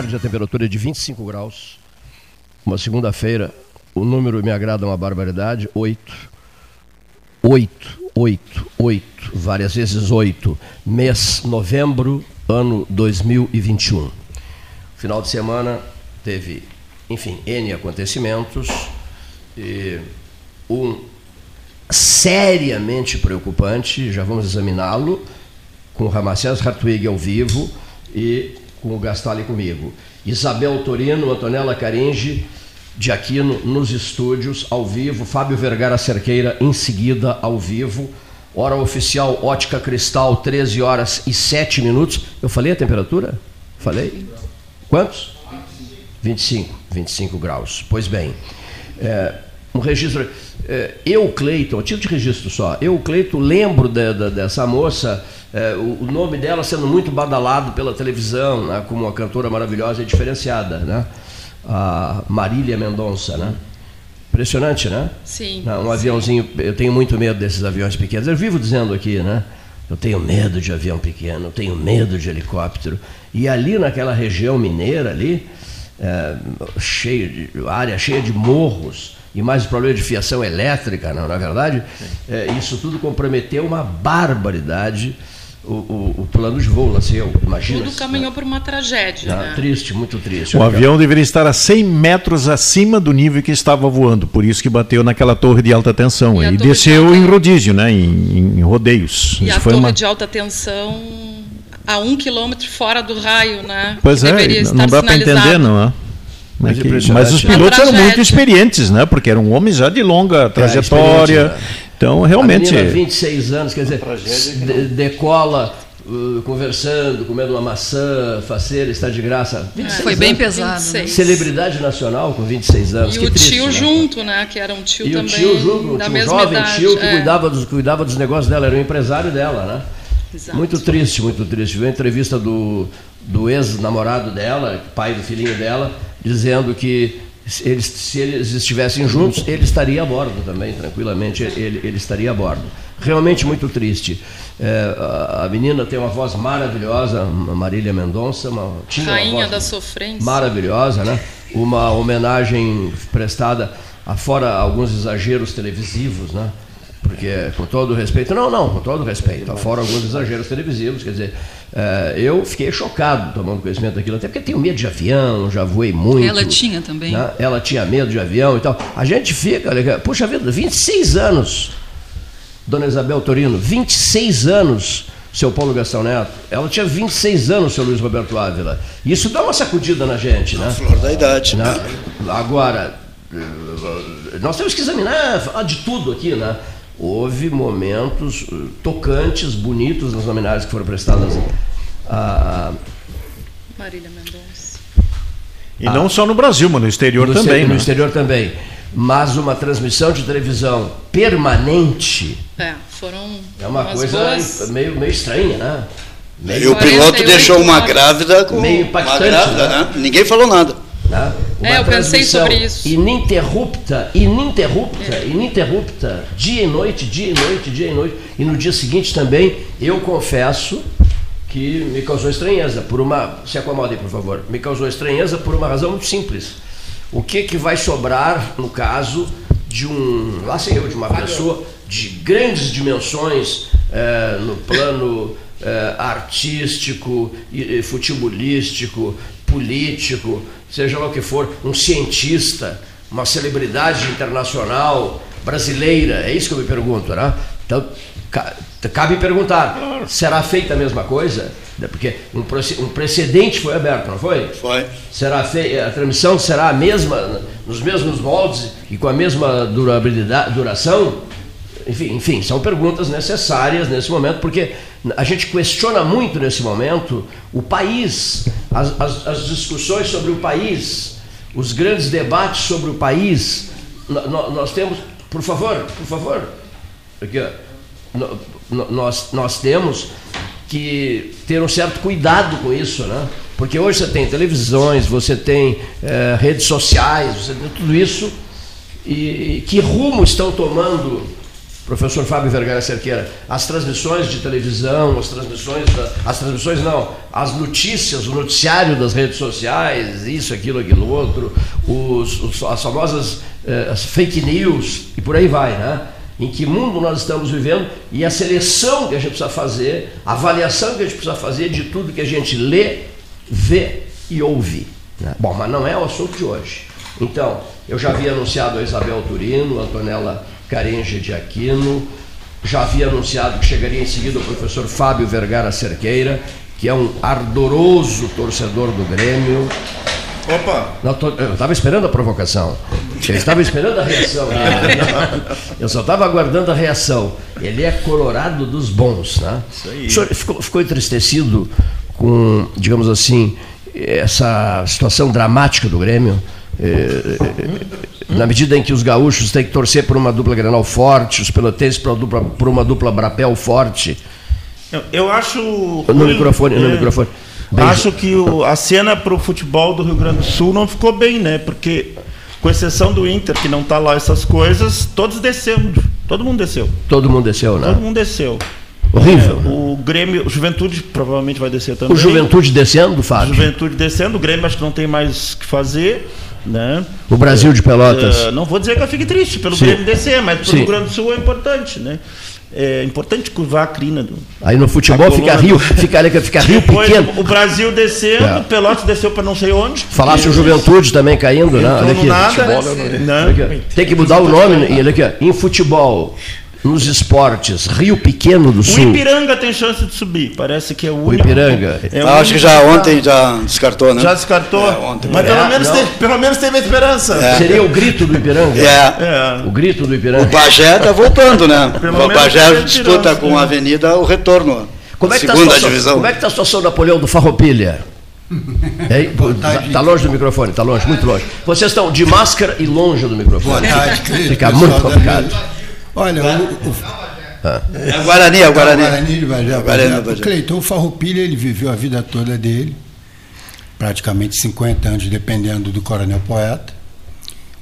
tarde, a temperatura é de 25 graus. Uma segunda-feira, o número me agrada uma barbaridade, 8. 8, 8, 8, várias vezes 8. Mês novembro, ano 2021. Final de semana teve, enfim, N acontecimentos. E um seriamente preocupante, já vamos examiná-lo, com Ramacés Hartwig ao vivo e com o Gastali comigo. Isabel Torino, Antonella Caringe, de Aquino, nos estúdios, ao vivo. Fábio Vergara Cerqueira, em seguida, ao vivo. Hora oficial, ótica cristal, 13 horas e 7 minutos. Eu falei a temperatura? Falei? Quantos? 25. 25 graus. Pois bem, é, um registro. É, eu, Cleiton, título de registro só, eu, Cleiton, lembro de, de, dessa moça é, o, o, nome dela sendo muito badalado pela televisão, né, como uma cantora maravilhosa e diferenciada, né? A Marília Mendonça, né? Impressionante, né? Sim. Um sim. aviãozinho, eu tenho muito medo desses aviões pequenos. Eu vivo dizendo aqui, né? Eu tenho medo de avião pequeno, eu tenho medo de helicóptero. E ali naquela região mineira ali, é, cheio de área cheia de morros, e mais o problema de fiação elétrica, não, na é verdade, é, isso tudo comprometeu uma barbaridade o, o, o, plano de voo nasceu, imagina. Tudo caminhou né? por uma tragédia. Ah, né? Triste, muito triste. O avião deveria estar a 100 metros acima do nível que estava voando, por isso que bateu naquela torre de alta tensão. E, e desceu de alta... em rodízio, né? em, em rodeios. E isso a torre uma... de alta tensão a um quilômetro fora do raio, né? Pois é, não dá para entender, não é? Mas, que, mas os pilotos eram muito experientes, né? Porque eram homens já de longa trajetória. É, então, realmente. A 26 anos, quer dizer, de, decola uh, conversando, comendo uma maçã, faceira, está de graça. É, foi bem pesado. Né? Celebridade nacional com 26 anos. E o triste, tio né? junto, né? Que era um tio e também. E o tio junto, da um mesma jovem idade, tio que é. cuidava, dos, cuidava dos negócios dela, era o empresário dela, né? Exato. Muito triste, muito triste. Viu a entrevista do, do ex-namorado dela, pai do filhinho dela, dizendo que se eles, se eles estivessem juntos, ele estaria a bordo também, tranquilamente, ele, ele estaria a bordo. Realmente muito triste. É, a, a, menina tem uma voz maravilhosa, Marília Mendonça, uma, tinha Rainha uma voz da sofrência. Maravilhosa, né? Uma homenagem prestada, afora alguns exageros televisivos, né? Porque, com todo o respeito, não, não, com todo o respeito, afora alguns exageros televisivos, quer dizer, é, eu fiquei chocado tomando conhecimento daquilo, até porque tenho medo de avião, já voei muito. Ela tinha também. Né? Ela tinha medo de avião e tal. A gente fica, puxa vida, 26 anos, dona Isabel Torino, 26 anos, seu Paulo Gastão Neto. Ela tinha 26 anos, seu Luiz Roberto Ávila. Isso dá uma sacudida na gente, né? A flor da idade. Né? Agora, nós temos que examinar, falar de tudo aqui, né? Houve momentos uh, tocantes, bonitos nas homenagens que foram prestadas a. Marília Mendonça. E a, não só no Brasil, mas no exterior no também. Exterior, né? No exterior também. Mas uma transmissão de televisão permanente. É, foram. É uma coisa boas... meio, meio estranha, né? Meio e o piloto deixou uma grávida com meio impactante, uma grávida, né? né? Ninguém falou nada. Né? É, eu pensei sobre isso. Ininterrupta, ininterrupta, é. ininterrupta, dia e noite, dia e noite, dia e noite. E no dia seguinte também, eu confesso que me causou estranheza, por uma. Se acomode, por favor. Me causou estranheza por uma razão muito simples. O que, que vai sobrar, no caso, de um. Lá sei eu, de uma pessoa de grandes dimensões é, no plano é, artístico, e, futebolístico, político, seja lá o que for, um cientista, uma celebridade internacional brasileira? É isso que eu me pergunto, né? Então, cabe perguntar: será feita a mesma coisa? Porque um, precedente foi aberto, não foi? Foi. Será feita, a transmissão será a mesma, nos mesmos moldes e com a mesma durabilidade, duração? Enfim, enfim, são perguntas necessárias nesse momento, porque a gente questiona muito nesse momento o país, as, as, as discussões sobre o país, os grandes debates sobre o país. nós temos, por favor, por favor, aqui, nós, nós temos que ter um certo cuidado com isso, né? Porque hoje você tem televisões, você tem é, redes sociais, você tem tudo isso. E, e que rumo estão tomando professor Fábio Vergara Cerqueira, as transmissões de televisão, as transmissões, da, as transmissões não, as notícias, o noticiário das redes sociais, isso, aquilo, aquilo outro, os, os, as famosas eh, as fake news e por aí vai, né? Em que mundo nós estamos vivendo e a seleção que a gente precisa fazer, a avaliação que a gente precisa fazer de tudo que a gente lê, vê e ouve. Né? Bom, mas não é o assunto de hoje. Então, eu já havia anunciado a Isabel Turino, a Antonella Carenge de Aquino, já havia anunciado que chegaria em seguida o professor Fábio Vergara Cerqueira, que é um ardoroso torcedor do Grêmio. Opa! Não, tô, eu estava esperando a provocação. Eu estava esperando a reação. eu só estava aguardando a reação. Ele é colorado dos bons. Né? Isso aí. O senhor ficou, ficou entristecido com, digamos assim, essa situação dramática do Grêmio? É, na medida em que os gaúchos têm que torcer por uma dupla Granal forte, os pelotenses por uma dupla, por uma dupla Brapel forte. Eu, eu acho. No microfone, no é, microfone. Bem, acho que o, a cena para o futebol do Rio Grande do Sul não ficou bem, né? Porque, com exceção do Inter, que não está lá essas coisas, todos descemos. Todo mundo desceu. Todo mundo desceu, né? Todo mundo desceu. Horrível. É, o Grêmio, o Juventude provavelmente vai descer também. O Juventude descendo, Fábio? Juventude descendo, o Grêmio acho que não tem mais o que fazer. Né? O Brasil de Pelotas. Uh, não vou dizer que eu fique triste pelo Sim. Descer, mas para o Rio Grande do Sul é importante. Né? É importante curvar a crina do. Aí no futebol fica Rio, fica, fica Rio pequeno. O Brasil descendo, é. Pelotas desceu para não sei onde. Falasse o Juventude também caindo, né? Olha aqui. Nada, né? Olha aqui. Tem que mudar o nome. E olha aqui, em futebol, nos esportes, Rio Pequeno do Sul. O Ipiranga tem chance de subir, parece que é o único. O Ipiranga. É o ah, acho que já ontem já descartou, né? Já descartou. É, ontem, Mas pelo, é, menos teve, pelo menos teve esperança. É. Seria o grito do Ipiranga? É. O grito do Ipiranga. O Bagé está voltando, né? Pelo o Bagé disputa com a Avenida o retorno. Como é que tá segunda tá divisão. Como é que está a situação do Napoleão do Farroupilha? Está longe do microfone, está longe, muito longe. Vocês estão de máscara e longe do microfone. Boa tarde, Fica muito complicado. Olha, o, o, é a Guarani, é a Guarani. Guarani de Bagé. Guarani, O Cleiton Farroupilha, ele viveu a vida toda dele, praticamente 50 anos, dependendo do Coronel Poeta.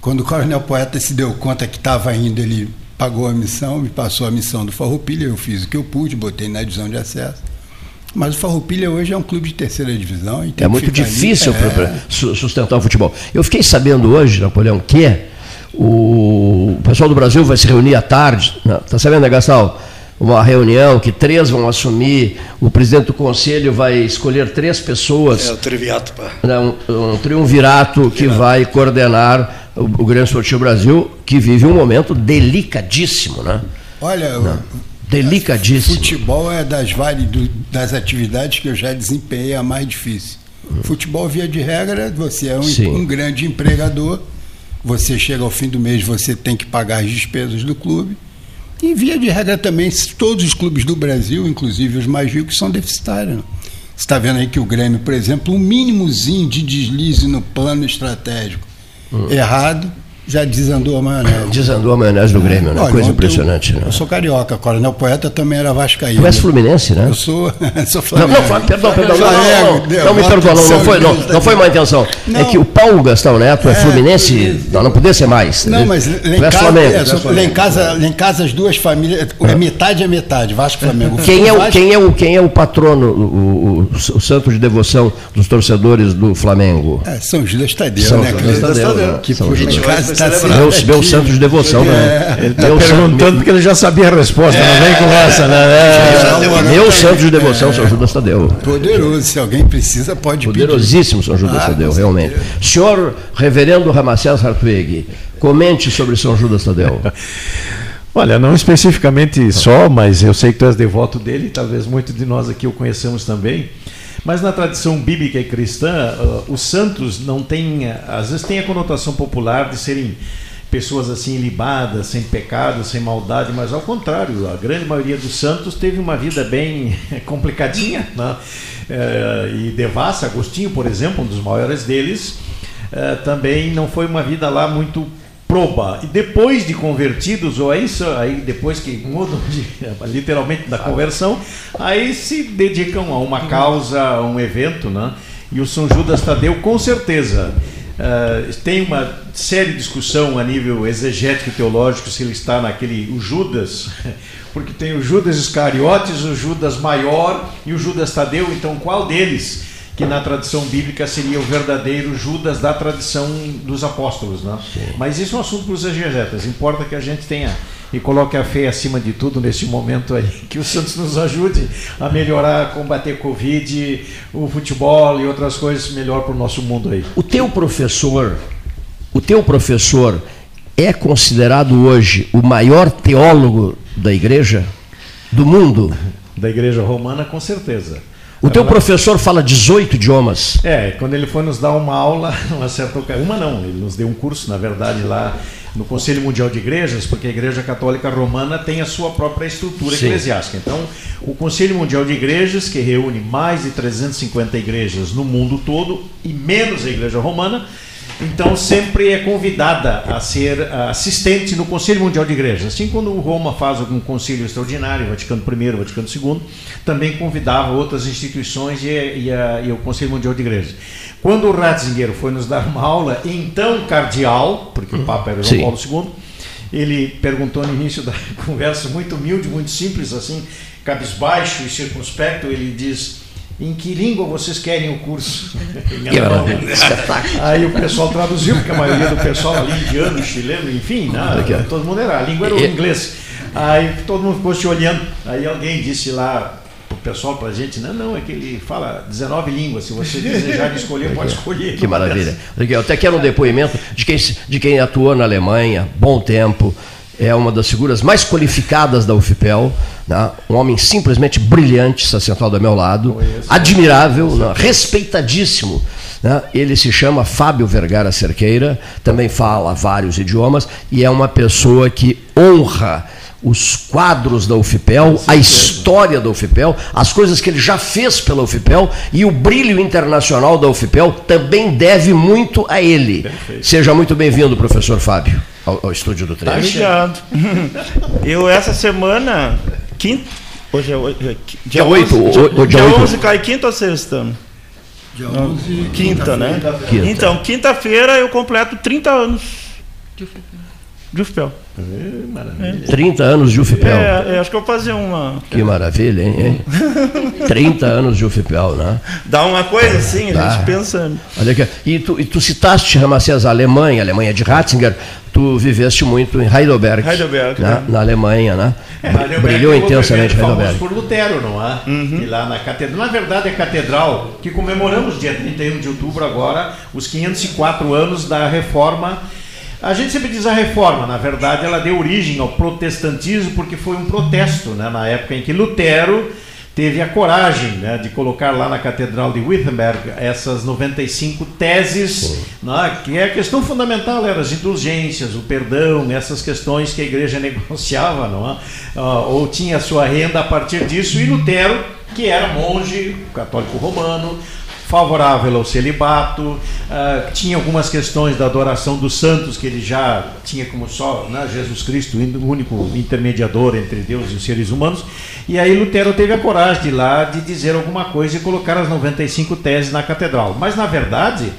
Quando o Coronel Poeta se deu conta que estava indo, ele pagou a missão, me passou a missão do Farroupilha, eu fiz o que eu pude, botei na divisão de acesso. Mas o Farroupilha hoje é um clube de terceira divisão. é muito difícil é... sustentar o futebol. Eu fiquei sabendo hoje, Napoleão, que o pessoal do Brasil vai se reunir à tarde. Está sabendo, né, Gastal? Uma reunião que três vão assumir, o presidente do conselho vai escolher três pessoas. É o triviato, pá. Né, um, um triunvirato que vai coordenar o, o Grande Esportivo Brasil, que vive um momento delicadíssimo, né? Olha, Não. delicadíssimo. Futebol é das, das atividades que eu já desempenhei a mais difícil. Hum. Futebol, via de regra, você é um, um grande empregador você chega ao fim do mês, você tem que pagar as despesas do clube. E via de regra também, todos os clubes do Brasil, inclusive os mais ricos, são deficitários. Você está vendo aí que o Grêmio, por exemplo, um mínimozinho de deslize no plano estratégico hum. errado, já desandou a maionese. Desandou a maionese do Grêmio, né? Olha, Coisa impressionante. Eu, né? eu sou carioca, Coronel Poeta também era vascaíno. Tu és fluminense, né? Eu sou, sou Flamengo. Não, não, perdão, perdão. Não, não, não, não me perdoa, não, não foi, não, não foi má intenção. É que o Paulo Gastão Neto é, é fluminense, não, não podia ser mais. Não, mas lá em, casa, Flamengo, é, sou, lá, em casa, lá em casa as duas famílias, é metade é metade, Vasco e Flamengo. Quem é, o, quem, é o, quem é o patrono, o, o, o santo de devoção dos torcedores do Flamengo? É, São Judas Tadeu, São né? Judas Tadeu. Que por casa está meu santo de devoção, né? Ele está perguntando porque ele já sabia a resposta, não vem com essa, né? É, meu santo de devoção, São Judas Tadeu. Poderoso, se alguém precisa, pode Poderosíssimo São Judas ah, Tadeu, realmente. Senhor Reverendo Ramacés Hartwig, comente sobre São Judas Tadeu. Olha, não especificamente só, mas eu sei que tu és devoto dele, talvez muitos de nós aqui o conheçamos também. Mas na tradição bíblica e cristã, uh, os santos não têm, às vezes tem a conotação popular de serem pessoas assim libadas, sem pecado, sem maldade, mas ao contrário, a grande maioria dos santos teve uma vida bem complicadinha né? é, e devassa. Agostinho, por exemplo, um dos maiores deles, é, também não foi uma vida lá muito proba. E depois de convertidos, ou aí, aí depois que mudam de, literalmente da conversão, aí se dedicam a uma causa, a um evento, né? E o São Judas Tadeu, com certeza, Uh, tem uma séria discussão a nível exegético teológico se ele está naquele o Judas, porque tem o Judas Iscariotes, o Judas maior e o Judas Tadeu, então qual deles que na tradição bíblica seria o verdadeiro Judas da tradição dos apóstolos, né? Mas isso é um assunto para os exegetas. Importa que a gente tenha e coloque a fé acima de tudo nesse momento aí. Que o Santos nos ajude a melhorar, combater Covid, o futebol e outras coisas melhor para o nosso mundo aí. O teu professor, o teu professor é considerado hoje o maior teólogo da igreja? Do mundo? Da igreja romana, com certeza. O teu professor fala 18 idiomas. É, quando ele foi nos dar uma aula, uma certa uma não, ele nos deu um curso, na verdade, lá no Conselho Mundial de Igrejas, porque a Igreja Católica Romana tem a sua própria estrutura Sim. eclesiástica. Então, o Conselho Mundial de Igrejas, que reúne mais de 350 igrejas no mundo todo e menos a Igreja Romana, então sempre é convidada a ser assistente no Conselho Mundial de Igrejas. Assim, quando Roma faz algum concílio extraordinário, Vaticano I, Vaticano II, também convidava outras instituições e, e, a, e o Conselho Mundial de Igrejas. Quando o Ratzinger foi nos dar uma aula, então cardeal, porque o Papa era João Paulo II, ele perguntou no início da conversa, muito humilde, muito simples, assim, cabisbaixo e circunspecto, ele diz em que língua vocês querem o curso? Aí o pessoal traduziu, porque a maioria do pessoal ali, indiano, chileno, enfim, nada, né, todo mundo era, a língua era o inglês. Aí todo mundo ficou se olhando, aí alguém disse lá, pessoal para a gente, não, não, é que ele fala 19 línguas, se você desejar escolher, pode escolher. Que maravilha. Eu até quero um depoimento de quem, de quem atuou na Alemanha, bom tempo, é uma das figuras mais qualificadas da UFPEL, né? um homem simplesmente brilhante, está sentado ao meu lado, admirável, né? respeitadíssimo. Né? Ele se chama Fábio Vergara Cerqueira, também fala vários idiomas e é uma pessoa que honra os quadros da UFPEL, a história da UFPEL, as coisas que ele já fez pela UFPEL e o brilho internacional da UFPEL também deve muito a ele. Perfeito. Seja muito bem-vindo, professor Fábio, ao, ao estúdio do Trecho. Obrigado. Eu, essa semana, quinta, hoje é, é dia, 8. Dia, dia 11 cai quinta ou sexta? Dia 11. Quinta, quinta né? Quinta. Então, quinta-feira eu completo 30 anos de UFPEL. É, 30 anos de UFPEL. É, é, acho que eu vou fazer uma. Que maravilha, hein? hein? 30 anos de UFPEL, né? Dá uma coisa assim, a gente pensando. Olha aqui. E tu, e tu citaste, Ramacés, a Alemanha, a Alemanha de Ratzinger. Tu viveste muito em Heidelberg, Heidelberg né? na Alemanha, né? É, Heidelberg Brilhou intensamente Heidelberg. por Lutero, não é? Uhum. E lá na catedral, na verdade é catedral que comemoramos dia 31 de outubro agora os 504 anos da reforma a gente sempre diz a reforma, na verdade, ela deu origem ao protestantismo porque foi um protesto, né, na época em que Lutero teve a coragem né, de colocar lá na Catedral de Wittenberg essas 95 teses, né, que é a questão fundamental, eram as indulgências, o perdão, essas questões que a igreja negociava, não é? uh, ou tinha sua renda a partir disso, e Lutero, que era monge católico romano, favorável ao celibato, uh, tinha algumas questões da adoração dos santos, que ele já tinha como só né, Jesus Cristo, o único intermediador entre Deus e os seres humanos. E aí Lutero teve a coragem de ir lá de dizer alguma coisa e colocar as 95 teses na catedral. Mas na verdade.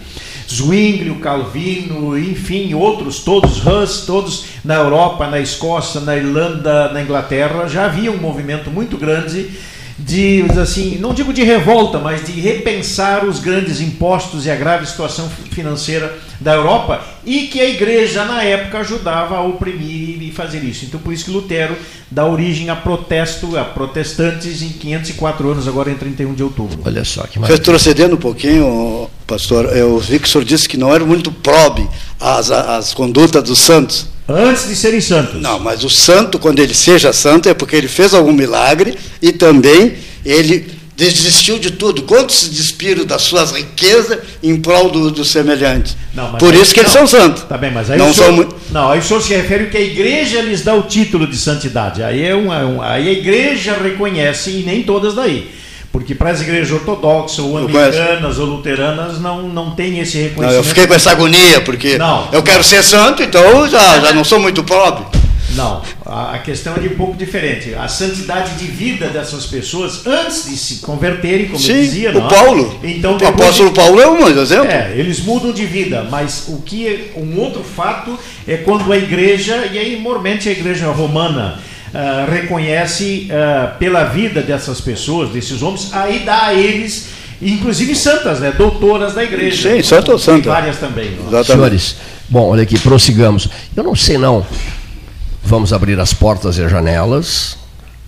Zwingli, Calvino, enfim, outros, todos, Hus, todos na Europa, na Escócia, na Irlanda, na Inglaterra, já havia um movimento muito grande de, assim, não digo de revolta, mas de repensar os grandes impostos e a grave situação financeira da Europa e que a igreja na época ajudava a oprimir e fazer isso. Então por isso que Lutero dá origem a protesto, a protestantes em 504 anos, agora em 31 de outubro. Olha só que maravilha. Retrocedendo um pouquinho, pastor, eu vi que o senhor disse que não era muito probe as, as condutas dos santos. Antes de serem santos. Não, mas o santo, quando ele seja santo, é porque ele fez algum milagre e também ele desistiu de tudo. Quantos se despiram das suas riquezas em prol do, do semelhante? Não, Por isso que não, eles são santos. Tá bem, mas aí não o senhor, são... Não, aí o senhor se refere que a igreja lhes dá o título de santidade. Aí, é uma, um, aí a igreja reconhece, e nem todas daí. Porque para as igrejas ortodoxas, ou americanas, ou luteranas, não, não tem esse reconhecimento. Não, eu fiquei com essa agonia, porque não, eu quero ser santo, então já, já não sou muito pobre. Não, a questão é de um pouco diferente. A santidade de vida dessas pessoas antes de se converterem, como Sim, eu dizia, o não? Paulo. Então, o apóstolo de... Paulo é um exemplo. É, eles mudam de vida, mas o que é um outro fato é quando a igreja, e aí mormente a igreja romana, uh, reconhece uh, pela vida dessas pessoas, desses homens, aí dá a eles inclusive santas, né? doutoras da igreja. Sim, santa ou santa. Várias também. Senhores, bom, olha aqui, prossigamos. Eu não sei não. Vamos abrir as portas e as janelas.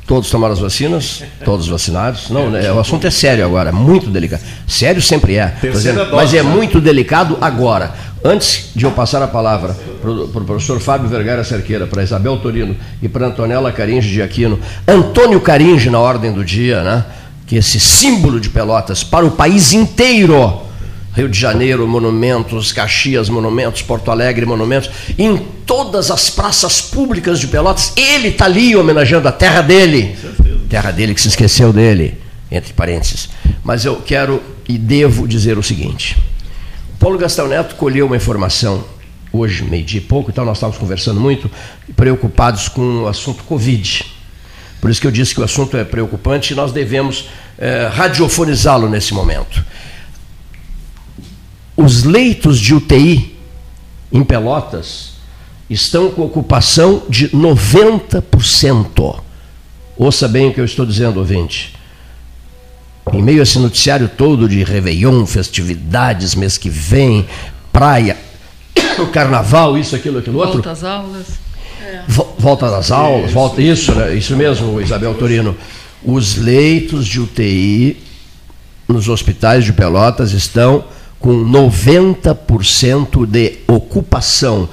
Todos tomaram as vacinas? Todos vacinados? Não, né? o assunto é sério agora, muito delicado. Sério sempre é, dizendo, mas é né? muito delicado agora. Antes de eu passar a palavra para o professor Fábio Vergara Cerqueira, para Isabel Torino e para Antonella Caringe de Aquino, Antônio Caringe na ordem do dia, né? que esse símbolo de Pelotas para o país inteiro Rio de Janeiro, monumentos, Caxias, monumentos, Porto Alegre, monumentos, em todas as praças públicas de Pelotas, ele está ali homenageando a terra dele. Terra dele que se esqueceu dele, entre parênteses. Mas eu quero e devo dizer o seguinte: Paulo Gastão Neto colheu uma informação hoje, meio-dia e pouco, então nós estávamos conversando muito, preocupados com o assunto Covid. Por isso que eu disse que o assunto é preocupante e nós devemos eh, radiofonizá-lo nesse momento os leitos de UTI em Pelotas estão com ocupação de 90%. Ouça bem o que eu estou dizendo, ouvinte. Em meio a esse noticiário todo de Réveillon, festividades, mês que vem, praia, o carnaval, isso, aquilo, aquilo outro. Volta às aulas. É. Volta às aulas, isso, volta isso, né? isso mesmo, Isabel Torino. Os leitos de UTI nos hospitais de Pelotas estão com 90% de ocupação.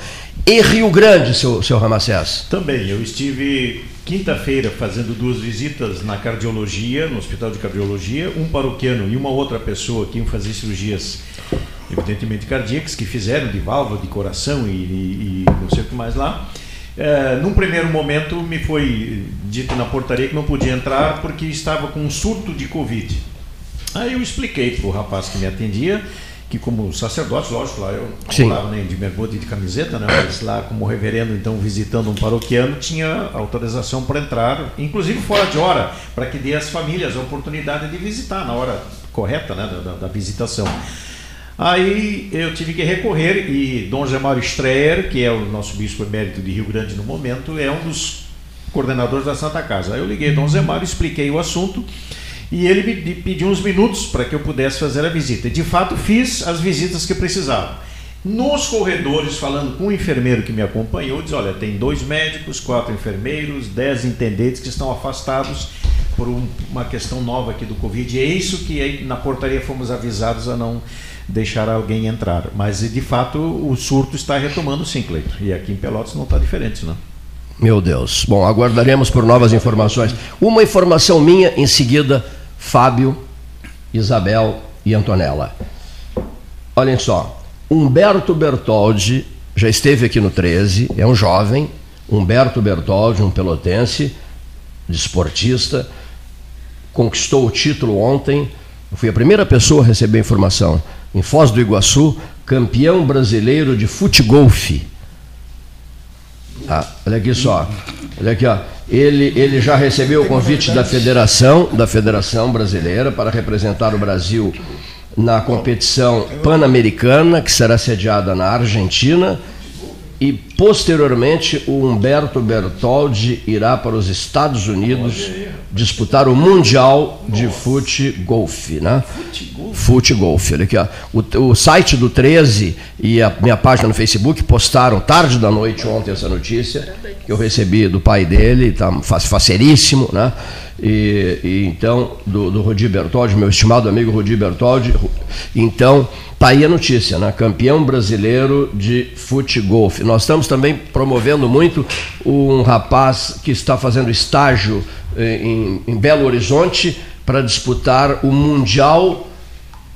E Rio Grande, seu, seu Ramacés? Também. Eu estive quinta-feira fazendo duas visitas na cardiologia, no Hospital de Cardiologia, um paroquiano e uma outra pessoa que iam fazer cirurgias, evidentemente cardíacas, que fizeram de válvula, de coração e, e, e não sei o que mais lá. É, num primeiro momento me foi dito na portaria que não podia entrar porque estava com um surto de Covid. Aí eu expliquei para o rapaz que me atendia que como sacerdote, lógico, lá eu não falava nem de bermuda e de camiseta, né, mas lá como reverendo, então visitando um paroquiano, tinha autorização para entrar, inclusive fora de hora, para que dê às famílias a oportunidade de visitar na hora correta né, da, da visitação. Aí eu tive que recorrer e Dom Gemário Streyer, que é o nosso bispo emérito de Rio Grande no momento, é um dos coordenadores da Santa Casa. Aí eu liguei Dom Zemário, expliquei o assunto e ele me pediu uns minutos para que eu pudesse fazer a visita. De fato, fiz as visitas que precisava. Nos corredores, falando com o enfermeiro que me acompanhou, diz: olha, tem dois médicos, quatro enfermeiros, dez intendentes que estão afastados por um, uma questão nova aqui do Covid. E é isso que na portaria fomos avisados a não deixar alguém entrar. Mas de fato o surto está retomando sim, Cleito. E aqui em Pelotas não está diferente, não. Meu Deus. Bom, aguardaremos por novas informações. Uma informação minha, em seguida Fábio, Isabel e Antonella. Olhem só, Humberto Bertoldi já esteve aqui no 13, é um jovem, Humberto Bertoldi, um pelotense, desportista, conquistou o título ontem. Eu fui a primeira pessoa a receber informação. Em Foz do Iguaçu, campeão brasileiro de futegolfe. Ah, olha aqui só. Olha aqui, ó. Ele, ele já recebeu o convite da Federação, da Federação Brasileira para representar o Brasil na competição pan-americana, que será sediada na Argentina e posteriormente o Humberto Bertoldi irá para os Estados Unidos disputar o Mundial de Fute Golf, né? Fute Golf. Olha aqui, ó. O, o, site do 13 e a minha página no Facebook postaram tarde da noite ontem essa notícia que eu recebi do pai dele, tá faceríssimo, né? E, e, então, do, do Rudi Bertoldi, meu estimado amigo Rudi Bertoldi. Então, tá aí a notícia, né? Campeão brasileiro de futebol. Nós estamos também promovendo muito um rapaz que está fazendo estágio eh, em, em Belo Horizonte para disputar o Mundial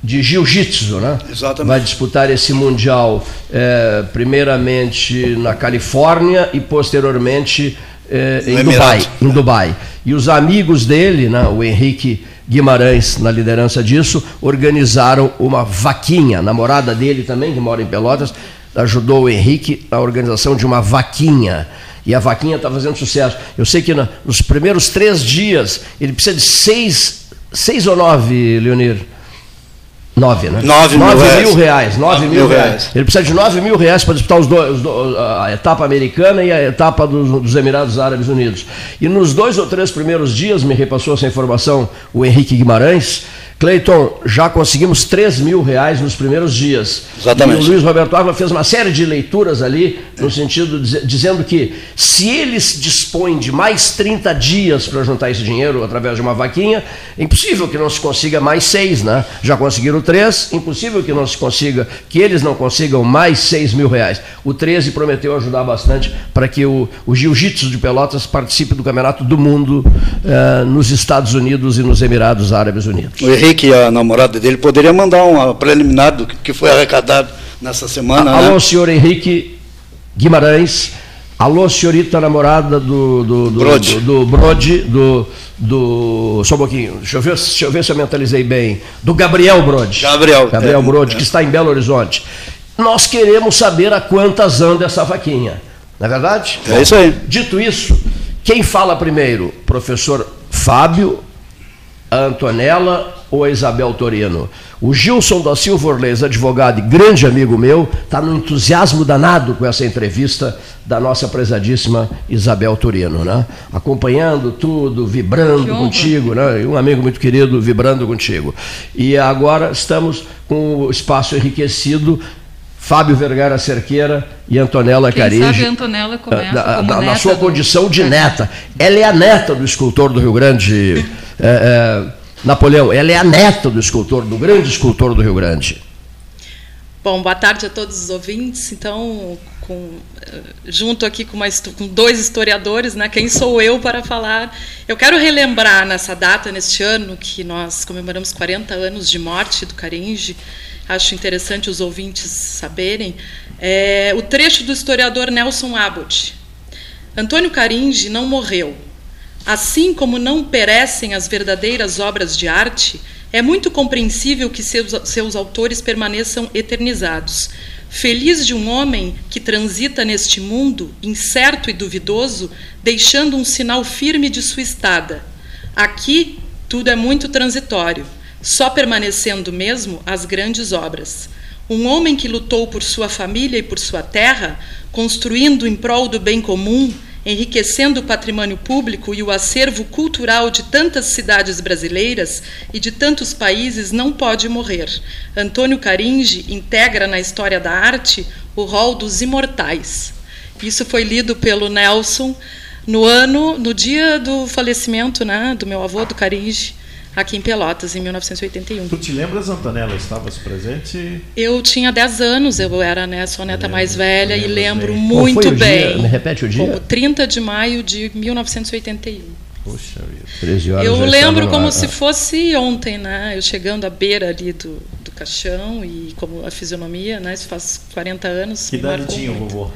de Jiu-Jitsu, né? Exatamente. Vai disputar esse Mundial eh, primeiramente na Califórnia e posteriormente eh, em, Dubai, em Dubai. E os amigos dele, né, o Henrique Guimarães, na liderança disso, organizaram uma vaquinha. A namorada dele também, que mora em Pelotas, ajudou o Henrique na organização de uma vaquinha E a vaquinha está fazendo sucesso. Eu sei que na, nos primeiros três dias ele precisa de seis, seis ou nove, Leonir? Nove, né? Nove, mil, nove reais. mil reais. Nove mil, reais. reais. Ele precisa de nove mil reais para disputar os dois, a etapa americana e a etapa dos, dos, Emirados Árabes Unidos. E nos dois ou três primeiros dias, me repassou essa informação o Henrique Guimarães, Cleiton, já conseguimos 3 mil reais nos primeiros dias. Exatamente. E o Luiz Roberto Ávila fez uma série de leituras ali, no sentido de, dizendo que se eles dispõem de mais 30 dias para juntar esse dinheiro através de uma vaquinha, é impossível que não se consiga mais seis, né? Já conseguiram três, impossível que não se consiga, que eles não consigam mais 6 mil reais. O 13 prometeu ajudar bastante para que o, o Jiu-Jitsu de Pelotas participe do Campeonato do Mundo eh, nos Estados Unidos e nos Emirados Árabes Unidos. O Henrique que a namorada dele poderia mandar um preliminar do que foi arrecadado nessa semana. Alô, né? senhor Henrique Guimarães. Alô, senhorita namorada do, do, do, Brode. do, do Brode, do, do. Só um pouquinho, deixa eu, ver, deixa eu ver se eu mentalizei bem. Do Gabriel Brode. Gabriel. Gabriel é, Brode, é. que está em Belo Horizonte. Nós queremos saber a quantas anda essa vaquinha. Não é verdade? É isso aí. Dito isso, quem fala primeiro? Professor Fábio, a Antonella ou a Isabel Torino? O Gilson da Silva Orleis, advogado e grande amigo meu, está no entusiasmo danado com essa entrevista da nossa prezadíssima Isabel Torino, né? Acompanhando tudo, vibrando contigo, né? Um amigo muito querido vibrando contigo. E agora estamos com o espaço enriquecido Fábio Vergara Cerqueira e Antonella Quem Carejo. sabe a Antonella começa neta na sua do- condição de neta. Ela é a neta do escultor do Rio Grande, é, é, Napoleão. Ela é a neta do escultor, do grande escultor do Rio Grande. Bom, boa tarde a todos os ouvintes. Então, com, eh, junto aqui com, uma com dois historiadores, né? Quem sou eu para falar? Eu quero relembrar nessa data, neste ano, que nós comemoramos 40 anos de morte do Caringe. Acho interessante os ouvintes saberem. É, o trecho do historiador Nelson Abbott. Antônio Caringe não morreu. Assim como não perecem as verdadeiras obras de arte, é muito compreensível que seus, seus autores permaneçam eternizados. Feliz de um homem que transita neste mundo, incerto e duvidoso, deixando um sinal firme de sua estada. Aqui, tudo é muito transitório, só permanecendo mesmo as grandes obras. Um homem que lutou por sua família e por sua terra, construindo em prol do bem comum, enriquecendo o patrimônio público e o acervo cultural de tantas cidades brasileiras e de tantos países, não pode morrer. Antônio Caringe integra na história da arte o rol dos imortais. Isso foi lido pelo Nelson no ano, no dia do falecimento, né, do meu avô do Caringe, aqui em Pelotas, em 1981. Tu te lembras, Antonella? Estavas presente? Eu tinha 10 anos, eu era né, sua neta mais velha e lembro bem. Qual foi muito o dia? bem. Me repete o dia? Como 30 de maio de 1981. Puxa vida. 13 horas Eu já lembro como ar. se fosse ontem, né? Eu chegando à beira ali do, do caixão e como a fisionomia, né? Isso faz 40 anos. Que idade tinha o vovô?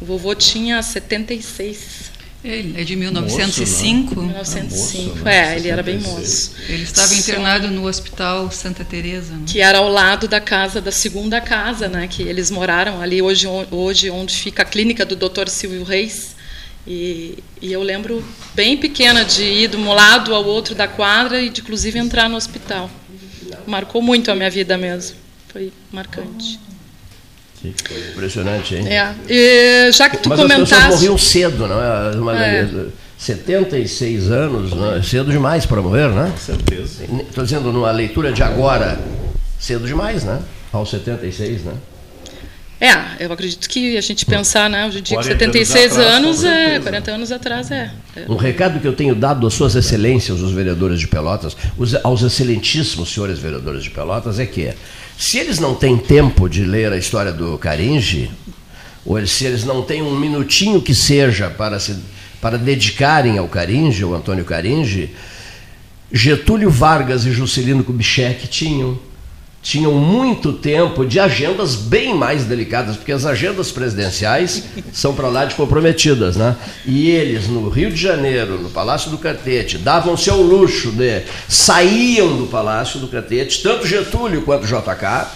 O vovô tinha 76. Ele é de 1905. 1905. Moço, né? é, ele era bem 76. moço. Ele estava Só- internado no Hospital Santa Teresa. né? que era ao lado da casa da segunda casa, né, que eles moraram ali hoje hoje onde fica a clínica do Dr. Silvio Reis. E, e eu lembro bem pequena de ir de um lado ao outro da quadra e de inclusive entrar no hospital. Marcou muito a minha vida mesmo. Foi marcante. Impressionante, hein? É. E, já que tu Mas as pessoas comentaste, morriam cedo, não é? Uma- É. 76 anos, não é? cedo demais para morrer, né? Com certeza. Estou dizendo, numa leitura de agora, cedo demais, né? Aos 76, né? É, eu acredito que a gente pensar, né, hoje em dia, com 40 anos 76 atrás, com anos, é, certeza. 40 anos atrás é. é. Um recado que eu tenho dado às suas excelências, os vereadores de Pelotas, os- aos excelentíssimos senhores vereadores de Pelotas, é que se eles não têm tempo de ler a história do Caringe, ou se eles não têm um minutinho que seja para, se, para dedicarem ao Caringe, ao Antônio Caringe, Getúlio Vargas e Juscelino Kubitschek tinham tinham muito tempo de agendas bem mais delicadas, porque as agendas presidenciais são para lá de comprometidas, né? E eles no Rio de Janeiro, no Palácio do Catete, davam-se ao luxo de saíam do Palácio do Catete, tanto Getúlio quanto JK,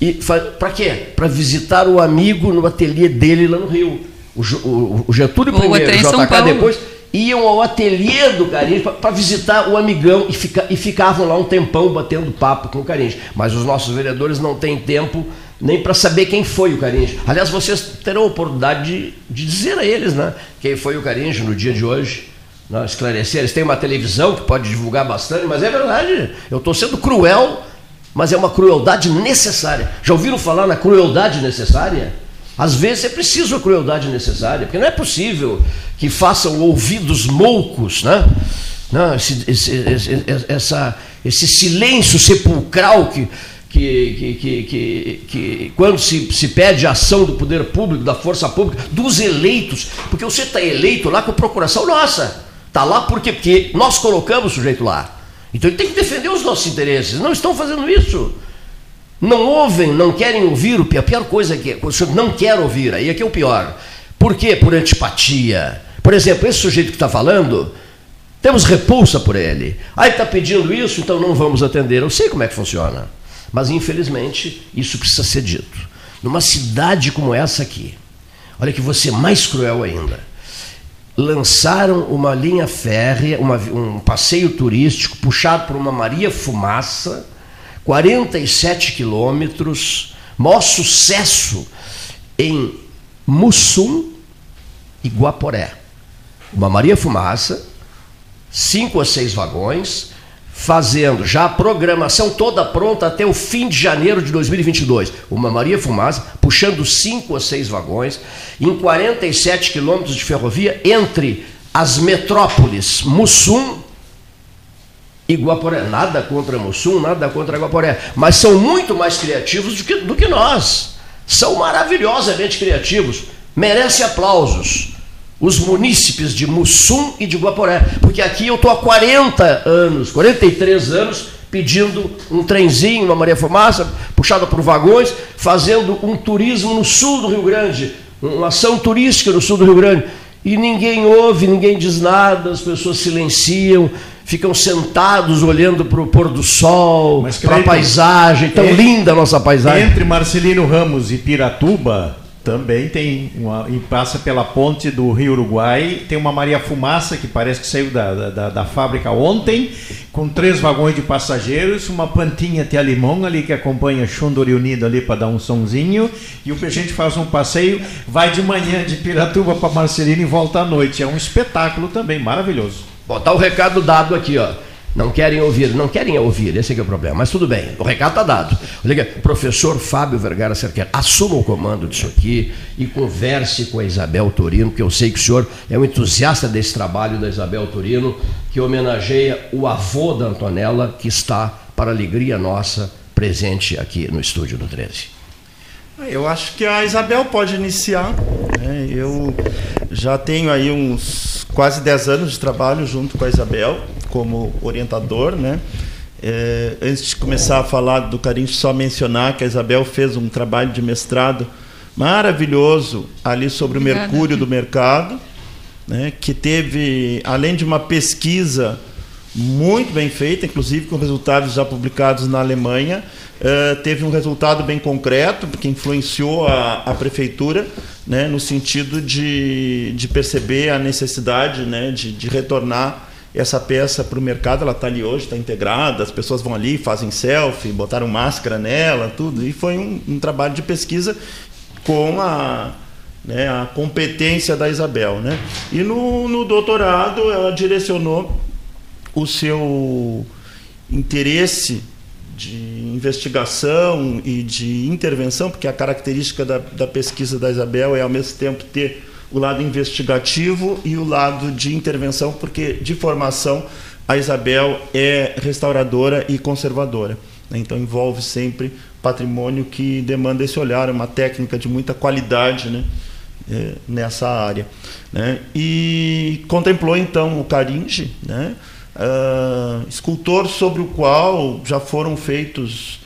e para quê? Para visitar o amigo no ateliê dele lá no Rio. o, o, o Getúlio primeiro, o JK depois, iam ao ateliê do Caringe para visitar o amigão e, fica, e ficavam lá um tempão batendo papo com o Caringe. Mas os nossos vereadores não têm tempo nem para saber quem foi o Caringe. Aliás, vocês terão a oportunidade de, de dizer a eles né, quem foi o Caringe no dia de hoje. Né, esclarecer. Eles têm uma televisão que pode divulgar bastante, mas é verdade. Eu estou sendo cruel, mas é uma crueldade necessária. Já ouviram falar na crueldade necessária? Às vezes é preciso a crueldade necessária, porque não é possível que façam ouvidos moucos, né? Não, esse, esse, essa, esse silêncio sepulcral que, que, que, que, que, que quando se, se pede a ação do poder público, da força pública, dos eleitos, porque você está eleito lá com procuração nossa. Está lá porque, porque nós colocamos o sujeito lá. Então ele tem que defender os nossos interesses. Não estão fazendo isso. Não ouvem, não querem ouvir. A pior coisa que o senhor não quer ouvir. Aí é que é o pior. Por quê? Por antipatia. Por exemplo, esse sujeito que está falando, temos repulsa por ele. Aí está pedindo isso, então não vamos atender. Eu sei como é que funciona. Mas infelizmente isso precisa ser dito. Numa cidade como essa aqui, olha que você é mais cruel ainda. Lançaram uma linha férrea, uma, um passeio turístico puxado por uma Maria Fumaça, 47 quilômetros, maior sucesso em Mussum e Guaporé. Uma Maria Fumaça, cinco ou seis vagões, fazendo já a programação toda pronta até o fim de janeiro de 2022. Uma Maria Fumaça puxando cinco ou seis vagões em 47 quilômetros de ferrovia entre as metrópoles Mussum e Guaporé. Nada contra Mussum, nada contra Guaporé, mas são muito mais criativos do que, do que nós. São maravilhosamente criativos, merecem aplausos os munícipes de Mussum e de Guaporé, porque aqui eu estou há 40 anos, 43 anos, pedindo um trenzinho, uma Maria Fumaça, puxada por vagões, fazendo um turismo no sul do Rio Grande, uma ação turística no sul do Rio Grande. E ninguém ouve, ninguém diz nada, as pessoas silenciam, ficam sentados olhando para o pôr do sol, para a paisagem, tão entre, linda a nossa paisagem. Entre Marcelino Ramos e Piratuba, também tem uma, e passa pela ponte do Rio Uruguai, tem uma Maria Fumaça que parece que saiu da, da, da fábrica ontem, com três vagões de passageiros, uma pantinha de limão ali que acompanha Chundori Unido ali para dar um sonzinho, e o gente faz um passeio, vai de manhã de Piratuba para Marcelino e volta à noite. É um espetáculo também, maravilhoso. Bom, tá o recado dado aqui, ó. Não querem ouvir, não querem ouvir, esse é, o problema. Mas tudo bem, o recado está dado. Aqui, professor Fábio Vergara Cerqueira, assuma o comando disso aqui e converse com a Isabel Torino, que eu sei que o senhor é um entusiasta desse trabalho da Isabel Torino, que homenageia o avô da Antonella, que está, para alegria nossa, presente aqui no estúdio do 13. Eu acho que a Isabel pode iniciar. Né? Eu já tenho aí uns quase 10 anos de trabalho junto com a Isabel como orientador, né? É, antes de começar a falar do Carinho, só mencionar que a Isabel fez um trabalho de mestrado maravilhoso ali sobre Obrigada. o mercúrio do mercado, né? que teve, além de uma pesquisa muito bem feita, inclusive com resultados já publicados na Alemanha, uh, teve um resultado bem concreto, que influenciou a, a prefeitura né? no sentido de, de perceber a necessidade né? de, de retornar essa peça para o mercado, ela está ali hoje, está integrada, as pessoas vão ali, fazem selfie, botaram máscara nela, tudo. E foi um, um trabalho de pesquisa com a, né, a competência da Isabel. Né? E no, no doutorado ela direcionou o seu interesse de investigação e de intervenção, porque a característica da, da pesquisa da Isabel é ao mesmo tempo ter o lado investigativo e o lado de intervenção, porque de formação a Isabel é restauradora e conservadora. Né? Então envolve sempre patrimônio que demanda esse olhar, uma técnica de muita qualidade né? é, nessa área. Né? E contemplou então o Caringe, né? Uh, escultor sobre o qual já foram feitos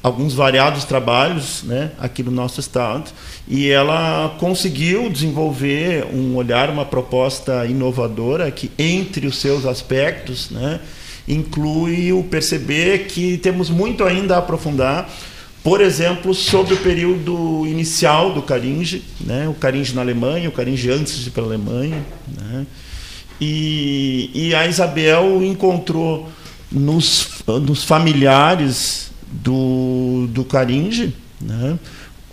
alguns variados trabalhos né, aqui no nosso estado e ela conseguiu desenvolver um olhar, uma proposta inovadora que entre os seus aspectos né, inclui o perceber que temos muito ainda a aprofundar por exemplo, sobre o período inicial do Caringe, né? o Caringe na Alemanha, o Caringe antes de ir para a Alemanha. Né? E, e a Isabel encontrou nos, nos familiares do, do Caringe né?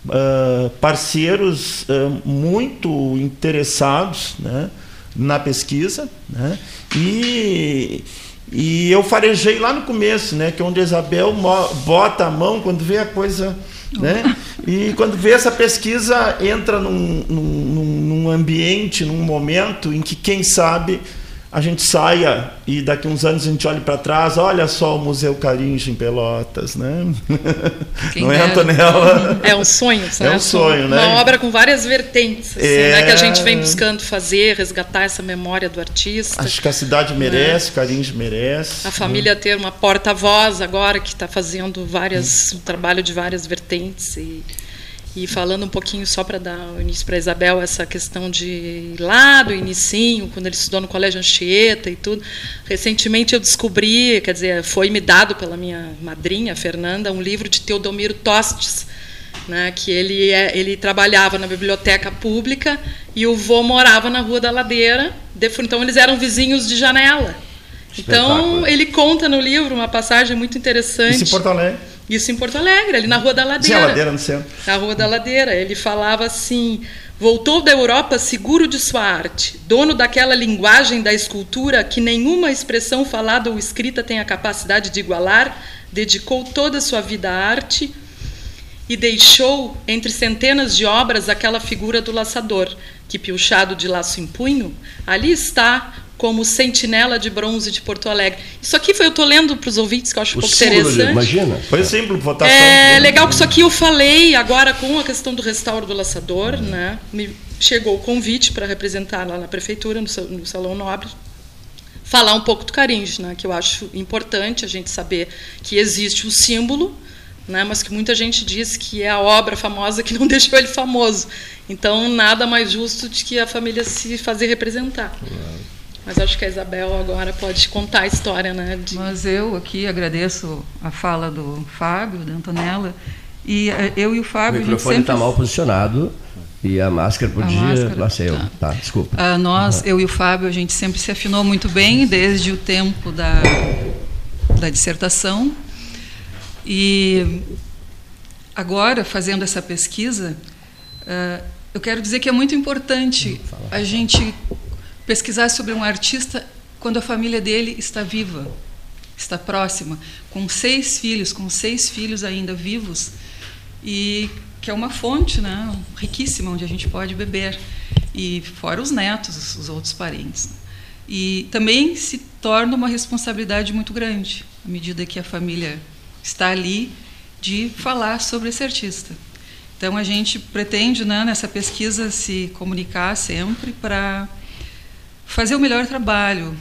uh, parceiros uh, muito interessados né? na pesquisa. Né? E e eu farejei lá no começo, né? Que é onde a Isabel bota a mão quando vê a coisa. Né? E quando vê essa pesquisa, entra num, num, num ambiente, num momento em que, quem sabe, a gente saia e daqui uns anos a gente olhe para trás, olha só o Museu Caringe em Pelotas, né? Quem Não é, Antonella? É um sonho, É um sonho, né? Uma obra com várias vertentes, assim, é... né? Que a gente vem buscando fazer, resgatar essa memória do artista. Acho que a cidade né? merece, né? Caringe merece. A família ter uma porta-voz agora que está fazendo várias, um trabalho de várias vertentes e e falando um pouquinho só para dar início para Isabel, essa questão de lá do inicinho, quando ele estudou no Colégio Anchieta e tudo. Recentemente eu descobri, quer dizer, foi me dado pela minha madrinha, Fernanda, um livro de Teodomiro Tostes, né, que ele, é, ele trabalhava na biblioteca pública e o vô morava na Rua da Ladeira, então eles eram vizinhos de janela. Então ele conta no livro uma passagem muito interessante. Isso em Porto Alegre. Isso em Porto Alegre, ali na Rua da Ladeira. Sim, a Ladeira no centro. Na Rua da Ladeira. Ele falava assim: voltou da Europa seguro de sua arte, dono daquela linguagem da escultura que nenhuma expressão falada ou escrita tem a capacidade de igualar, dedicou toda a sua vida à arte e deixou entre centenas de obras aquela figura do laçador, que piochado de laço em punho, ali está como Sentinela de Bronze de Porto Alegre. Isso aqui foi, eu estou lendo para os ouvintes, que eu acho um pouco interessante. Imagina. Foi símbolo, votação. É legal que isso aqui eu falei agora com a questão do restauro do laçador, uhum. né? Me chegou o convite para representar lá na prefeitura, no, no Salão Nobre, falar um pouco do Caringe, né? Que eu acho importante a gente saber que existe um símbolo, né? Mas que muita gente diz que é a obra famosa que não deixou ele famoso. Então, nada mais justo de que a família se fazer representar. Uhum. Mas acho que a Isabel agora pode contar a história, né? De... Mas eu aqui agradeço a fala do Fábio, da Antonella, e eh, eu e o Fábio. O microfone está sempre... mal posicionado. E a máscara podia. Máscara, lá sei eu. Tá, tá desculpa. Ah, nós, eu e o Fábio, a gente sempre se afinou muito bem desde o tempo da, da dissertação. E agora, fazendo essa pesquisa, uh, eu quero dizer que é muito importante a gente pesquisar sobre um artista quando a família dele está viva, está próxima, com seis filhos, com seis filhos ainda vivos, e que é uma fonte né, riquíssima onde a gente pode beber, e fora os netos, os outros parentes. E também se torna uma responsabilidade muito grande, à medida que a família está ali, de falar sobre esse artista. Então a gente pretende, né, nessa pesquisa, se comunicar sempre para fazer o melhor trabalho,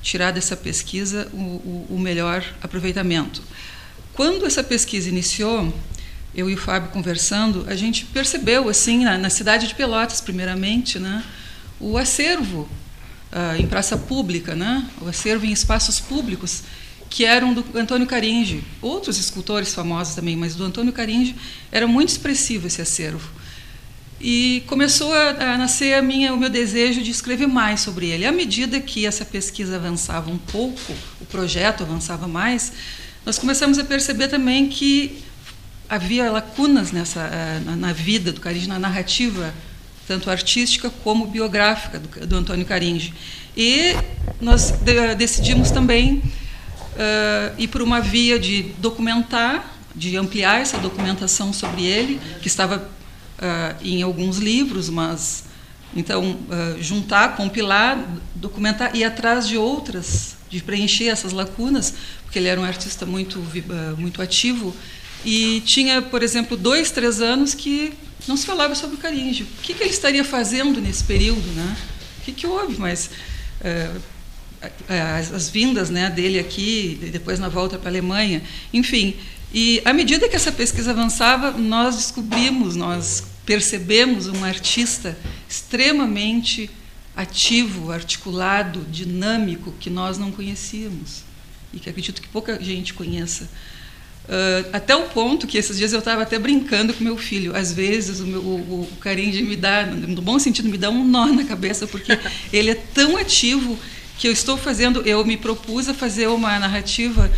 tirar dessa pesquisa o, o, o melhor aproveitamento. Quando essa pesquisa iniciou, eu e o Fábio conversando, a gente percebeu assim na, na cidade de Pelotas, primeiramente, né, o acervo uh, em praça pública, né, o acervo em espaços públicos que eram do Antônio Caringe, outros escultores famosos também, mas do Antônio Caringe era muito expressivo esse acervo. E começou a, a nascer a minha, o meu desejo de escrever mais sobre ele. À medida que essa pesquisa avançava um pouco, o projeto avançava mais, nós começamos a perceber também que havia lacunas nessa eh, na, na vida do Caringe, na narrativa, tanto artística como biográfica do, do Antônio Caringe. E nós de, decidimos também uh, ir por uma via de documentar, de ampliar essa documentação sobre ele, que estava uh, em alguns livros, mas então uh, juntar, compilar, documentar e atrás de outras, de preencher essas lacunas, porque ele era um artista muito uh, muito ativo e tinha, por exemplo, dois, três anos que não se falava sobre o Caringe. O que, que ele estaria fazendo nesse período, né? O que, que houve? Mas as, as, vindas né, dele aqui, depois na volta para a Alemanha, enfim. E à medida que essa pesquisa avançava, nós descobrimos, nós percebemos um artista extremamente ativo, articulado, dinâmico, que nós não conhecíamos e que acredito que pouca gente conheça. Uh, até o ponto que esses dias eu estava até brincando com meu filho. Às vezes o, meu, o, o me dar, no bom sentido, me dá um nó na cabeça, porque ele é tão ativo que eu estou fazendo. Eu me propus a fazer uma narrativa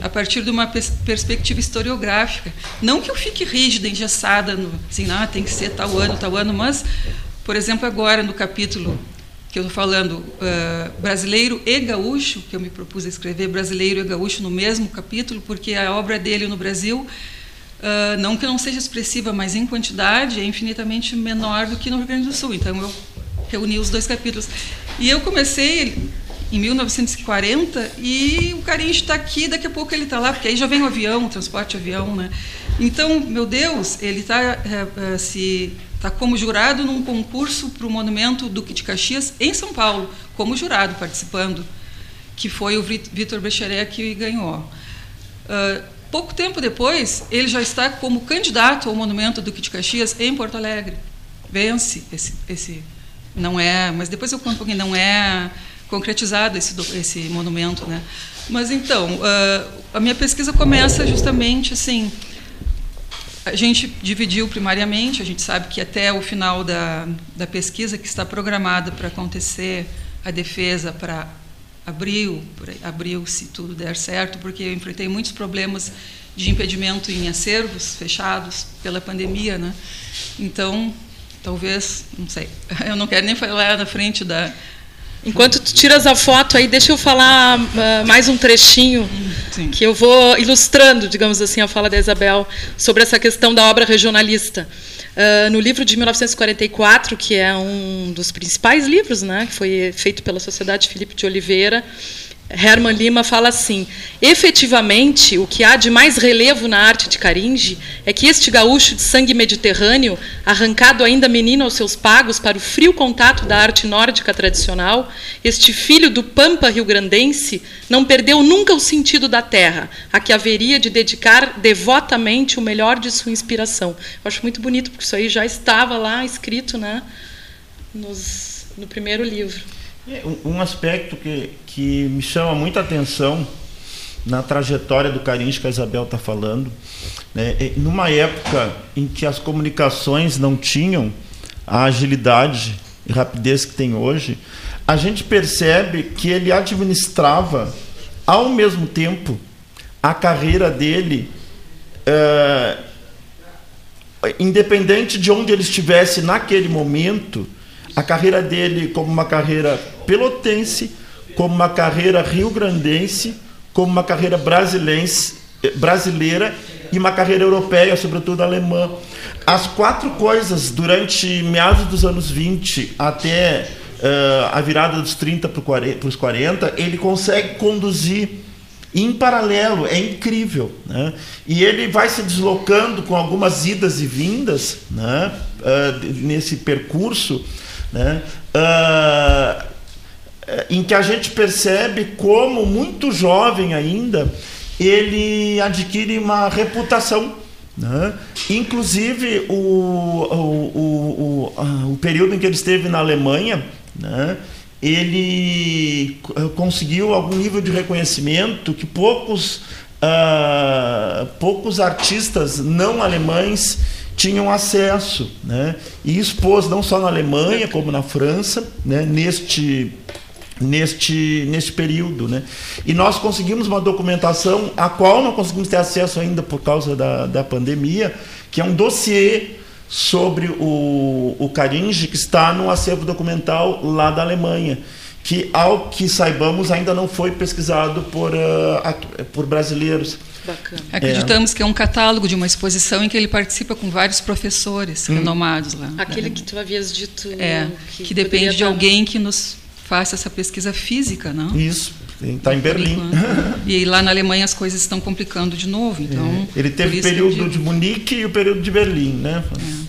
a partir de uma pers perspectiva historiográfica. Não que eu fique rígida, engessada, no, assim, ah, tem que ser tal ano, tal ano, mas, por exemplo, agora no capítulo que eu estou falando, uh, brasileiro e gaúcho, que eu me propus a escrever brasileiro e gaúcho no mesmo capítulo, porque a obra dele no Brasil, uh, não que não seja expressiva, mas em quantidade, é infinitamente menor do que no Rio Grande do Sul. Então eu reuni os dois capítulos. E eu comecei em 1940 e o Caringe está aqui, daqui a pouco ele está lá, porque aí já vem o avião, o transporte avião, né? Então, meu Deus, ele está é, é, se está como jurado num concurso para o Monumento Duque de Caxias em São Paulo, como jurado participando, que foi o Vitor Becheré que ganhou. Uh, pouco tempo depois, ele já está como candidato ao Monumento Duque de Caxias em Porto Alegre. Vence esse, esse não é, mas depois eu conto um pouquinho, não é concretizado esse, esse monumento, né? Mas então, uh, a minha pesquisa começa justamente assim. A gente dividiu primariamente, a gente sabe que até o final da, da pesquisa, que está programada para acontecer a defesa para abril, abril, se tudo der certo, porque eu enfrentei muitos problemas de impedimento em acervos fechados pela pandemia, né? Então, talvez, não sei, eu não quero nem falar na frente da, Enquanto tu tiras a foto aí, deixa eu falar uh, mais um trechinho Sim. que eu vou ilustrando, digamos assim, a fala da Isabel sobre essa questão da obra regionalista. Uh, no livro de 1944, que é um dos principais livros, né, que foi feito pela Sociedade Felipe de Oliveira, Herman Lima fala assim: efetivamente, o que há de mais relevo na arte de Caringe é que este gaúcho de sangue mediterrâneo, arrancado ainda menino aos seus pagos para o frio contato da arte nórdica tradicional, este filho do pampa rio-grandense, não perdeu nunca o sentido da terra, a que haveria de dedicar devotamente o melhor de sua inspiração. Eu acho muito bonito, porque isso aí já estava lá escrito né, nos, no primeiro livro. É, um aspecto que, que me chama muita atenção na trajetória do Carins que a Isabel está falando, né, é, numa época em que as comunicações não tinham a agilidade e rapidez que tem hoje, a gente percebe que ele administrava ao mesmo tempo a carreira dele, é, independente de onde ele estivesse naquele momento, a carreira dele como uma carreira pelotense, como uma carreira rio-grandense, como uma carreira brasileira e uma carreira europeia, sobretudo alemã. As quatro coisas, durante meados dos anos 20 até uh, a virada dos 30 para os 40, ele consegue conduzir em paralelo, é incrível. Né? E ele vai se deslocando com algumas idas e vindas né? Uh, nesse percurso né? Uh, em que a gente percebe como muito jovem ainda ele adquire uma reputação. Né? Inclusive o, o, o, o, o período em que ele esteve na Alemanha, né? ele conseguiu algum nível de reconhecimento que poucos, uh, poucos artistas não alemães tinham acesso, né? E expôs não só na Alemanha como na França, né? Neste neste neste período, né? E nós conseguimos uma documentação a qual não conseguimos ter acesso ainda por causa da, da pandemia, que é um dossiê sobre o, o Caringe que está no acervo documental lá da Alemanha que ao que saibamos ainda não foi pesquisado por, uh, por brasileiros. Bacana. Acreditamos é. que é um catálogo de uma exposição em que ele participa com vários professores hum. renomados lá. Aquele que tu havias dito. É, que, que depende de alguém que nos faça essa pesquisa física, não? Isso. Está em Berlim. E lá na Alemanha as coisas estão complicando de novo. Então, é. Ele teve o período de Munique e o período de Berlim, né? É.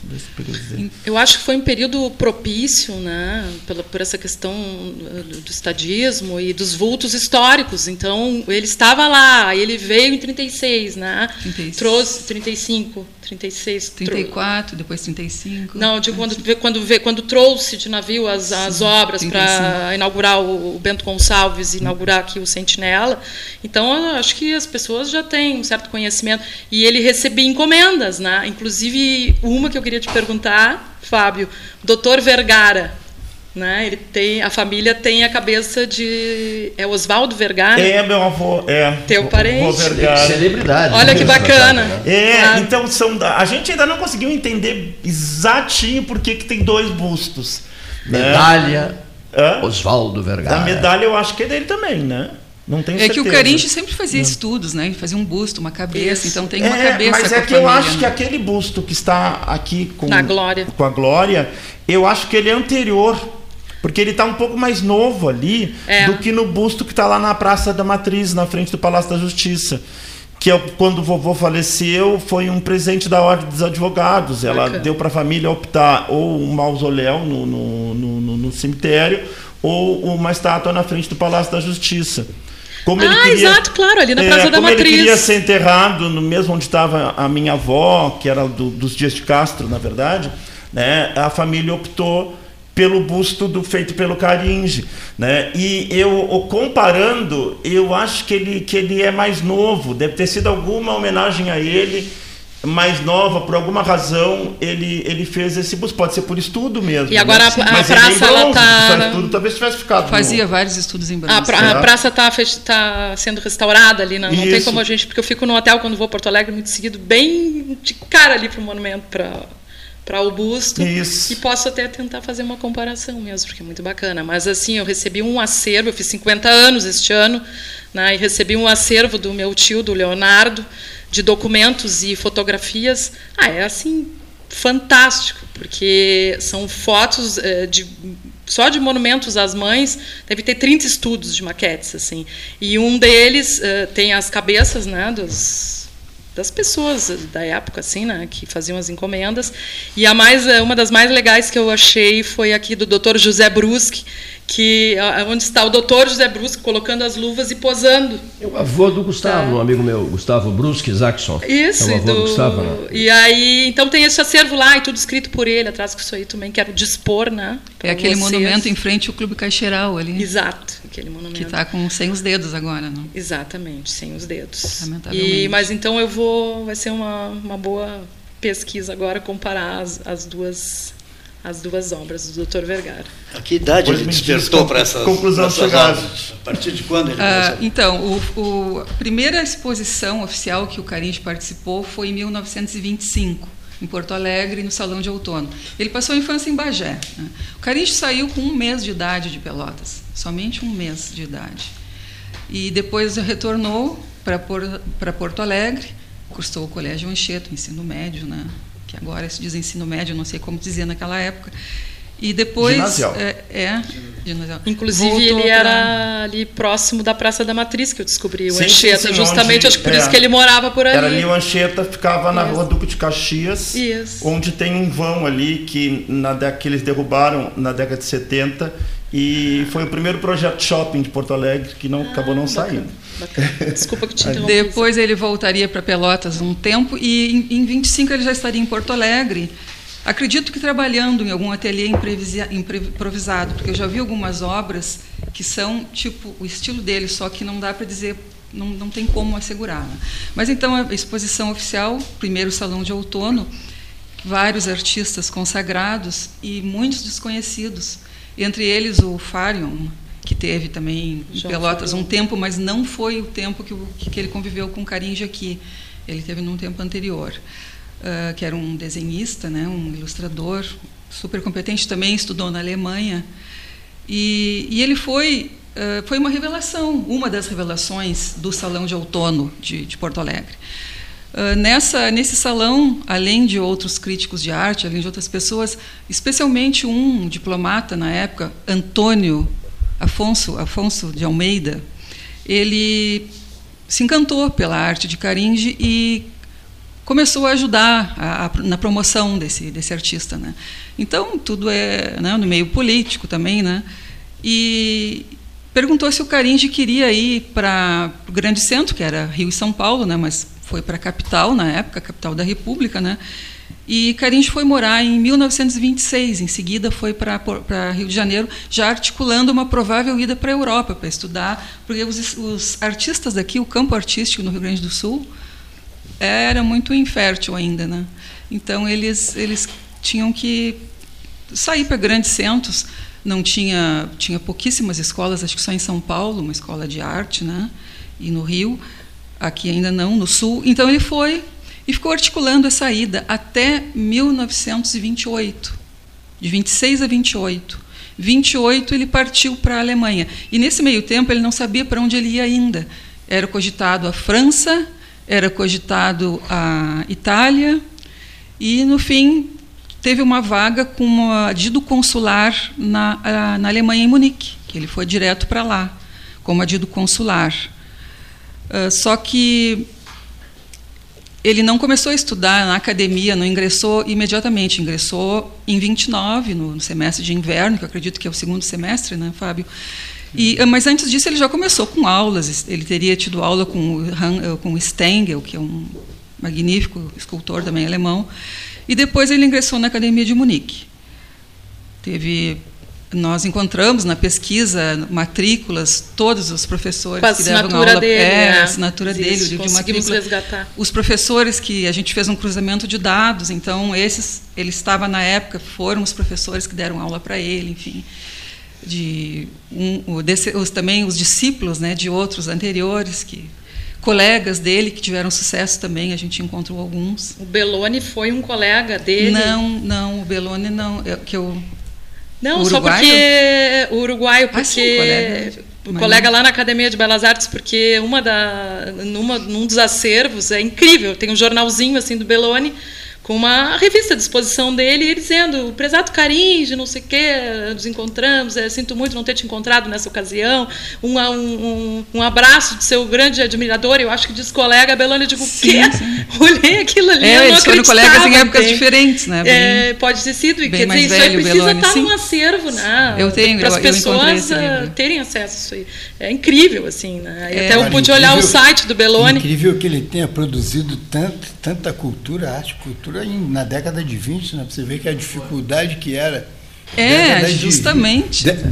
Eu acho que foi um período propício, né, pela, por essa questão do estadismo e dos vultos históricos. Então, ele estava lá, ele veio em 36, né? 36. Trouxe 35, 36. 34, tro... depois 35. Não, digo quando, quando, quando trouxe de navio as, as obras para inaugurar o, Bento Gonçalves, inaugurar aqui o Sentinela. Então, acho que as pessoas já têm um certo conhecimento. E ele recebia encomendas, né? Inclusive, uma que eu queria te perguntar, Fábio, doutor Vergara né? Ele tem, a família tem a cabeça de é Oswaldo Vergara. É meu avô, é. Teu parente. Vergara. Celebridade. Olha que bacana. É, então são a gente ainda não conseguiu entender exatinho por que, que tem dois bustos. Né? Medalha né? Oswaldo Vergara. A medalha eu acho que é dele também, né? Não tenho é certeza. que o Carinche sempre fazia estudos, né? Ele fazia um busto, uma cabeça, Isso. então tem uma é, cabeça. Mas é que família, eu acho né? que aquele busto que está aqui com, Na glória. com a Glória, eu acho que ele é anterior porque ele está um pouco mais novo ali é. do que no busto que está lá na Praça da Matriz, na frente do Palácio da Justiça. Que é, quando o vovô faleceu, foi um presente da Ordem dos Advogados. Ela Bacana. deu para a família optar ou um mausoléu no, no, no, no, cemitério ou uma estátua na frente do Palácio da Justiça. Como ah, queria, exato, claro, ali na Praça é, da Matriz. ele queria ser enterrado no mesmo onde estava a minha avó, que era do, dos Dias de Castro, na verdade, né, a família optou pelo busto do, feito pelo Caringe, né? E eu comparando, eu acho que ele, que ele é mais novo, deve ter sido alguma homenagem a ele mais nova, por alguma razão, ele, ele fez esse busto. Pode ser por estudo mesmo. E agora né? a, a praça é ela tá. Estudo, talvez tivesse ficado. Fazia no... vários estudos em bronze. A, pra, a praça está tá sendo restaurada ali, não, não tem como a gente. Porque eu fico no hotel quando vou a Porto Alegre muito seguido, bem de cara ali para o monumento, para para o busto Isso. e posso até tentar fazer uma comparação mesmo, porque é muito bacana. Mas assim, eu recebi um acervo, eu fiz 50 anos este ano, né, e recebi um acervo do meu tio, do Leonardo, de documentos e fotografias. Ah, é assim fantástico, porque são fotos é, de só de monumentos às mães, deve ter 30 estudos de maquetes assim. E um deles é, tem as cabeças, né, dos das pessoas da época, assim, né, que faziam as encomendas. E a mais, uma das mais legais que eu achei foi aqui do Dr. José Brusque, que onde está o doutor José Brusque colocando as luvas e posando. É o avô do Gustavo, tá. um amigo meu, Gustavo Brusque Isaacson. Isso, é o avô do, do Gustavo, né? E aí, então tem esse acervo lá e tudo escrito por ele, atrás que isso aí também quero dispor, né? É aquele vocês. monumento em frente ao Clube Caixeiral ali. Exato, aquele monumento. Que está com sem os dedos agora, não? Exatamente, sem os dedos. E, mas então eu vou, vai ser uma, uma boa pesquisa agora comparar as, as duas as duas obras do Dr. Vergara. A que idade ele despertou para essas, conclusão essas obras? A partir de quando ele ah, Então, o, o, a primeira exposição oficial que o Caringe participou foi em 1925, em Porto Alegre, no Salão de Outono. Ele passou a infância em Bagé. Né? O Caringe saiu com um mês de idade de Pelotas, somente um mês de idade. E depois retornou para Porto Alegre, cursou o Colégio Anchieta, ensino médio, né? Que agora se diz ensino médio, não sei como dizer naquela época. E depois. Ginasial. É, é ginasial. Inclusive, Voltou ele era pra... ali próximo da Praça da Matriz, que eu descobri, o sim, Anchieta. Sim, sim, justamente, onde, acho que por é, isso que ele morava por ali. Era ali o Anchieta, ficava na rua Duque de Caxias, isso. onde tem um vão ali que, na, que eles derrubaram na década de 70 e foi o primeiro projeto shopping de Porto Alegre que não ah, acabou não bacana, saindo. Bacana. Desculpa que te interrompi. Depois ele voltaria para Pelotas um tempo e em, em 25 ele já estaria em Porto Alegre. Acredito que trabalhando em algum ateliê improvisado, porque eu já vi algumas obras que são tipo o estilo dele, só que não dá para dizer, não, não tem como assegurar. Né? Mas então a exposição oficial, primeiro salão de outono, vários artistas consagrados e muitos desconhecidos entre eles o Farion, que teve também em Pelotas um tempo, mas não foi o tempo que, que ele conviveu com Carinja aqui. Ele teve num tempo anterior, uh, que era um desenhista, né, um ilustrador super competente, também estudou na Alemanha. E, e ele foi uh, foi uma revelação, uma das revelações do Salão de Outono de, de Porto Alegre. Ah, nessa, nesse salão, além de outros críticos de arte, além de outras pessoas, especialmente um diplomata na época, Antônio Afonso, Afonso de Almeida, ele se encantou pela arte de Caringe e começou a ajudar a, a, na promoção desse, desse artista. Né? Então, tudo é né, no meio político também. Né? E perguntou se o Caringe queria ir para o grande centro, que era Rio e São Paulo, né, mas foi para a capital, na época, capital da República, né? E Caringe foi morar em 1926. Em seguida, foi para Rio de Janeiro, já articulando uma provável ida para a Europa para estudar, porque os, os, artistas daqui, o campo artístico no Rio Grande do Sul, era muito infértil ainda, né? Então eles eles tinham que sair para grandes centros. Não tinha tinha pouquíssimas escolas, acho que só em São Paulo, uma escola de arte, né? E no Rio, aqui ainda não, no Sul. Então ele foi e ficou articulando essa ida até 1928, de 26 a 28. 28 ele partiu para a Alemanha. E nesse meio tempo ele não sabia para onde ele ia ainda. Era cogitado a França, era cogitado a Itália, e no fim teve uma vaga como adido consular na, na Alemanha em Munique, que ele foi direto para lá, como adido consular. Uh, só que ele não começou a estudar na academia, não ingressou imediatamente, ingressou em 29, no, no semestre de inverno, que eu acredito que é o segundo semestre, né, Fábio? E, mas antes disso ele já começou com aulas, ele teria tido aula com, com Stengel, que é um magnífico escultor também alemão, e depois ele ingressou na Academia de Munique. Teve nós encontramos na pesquisa matrículas todos os professores Com a que davam aula dele, é, né? a assinatura Existe, dele, o livro de matrícula. resgatar. Os professores que a gente fez um cruzamento de dados, então esses ele estava na época foram os professores que deram aula para ele, enfim, de um, desse, os, também os discípulos, né, de outros anteriores que colegas dele que tiveram sucesso também, a gente encontrou alguns. O Belloni foi um colega dele? Não, não, o Belloni não, eu, que eu não, só porque o uruguaio, porque ah, sim, colega, o colega lá na Academia de Belas Artes, porque uma da numa num dos acervos é incrível, tem um jornalzinho assim do Belloni com uma revista à disposição dele, e ele dizendo, prezado Caringe, não sei o quê, nos encontramos, é, sinto muito não ter te encontrado nessa ocasião, um, um, um, abraço de seu grande admirador, eu acho que diz colega Belone, eu digo, o quê? Olhei aquilo ali, é, eu não foram colegas em épocas bem, diferentes, né? Bem, é, pode ter sido, e quer dizer, isso aí precisa Belloni, estar sim. num acervo, né? Eu tenho, Para as pessoas eu terem acesso a isso aí. É incrível, assim, né? É, até eu pude olhar o site do Belloni. Incrível que ele tenha produzido tanto, tanta cultura, arte, cultura na década de 20, né, para você ver que a dificuldade que era. É, justamente. De, de,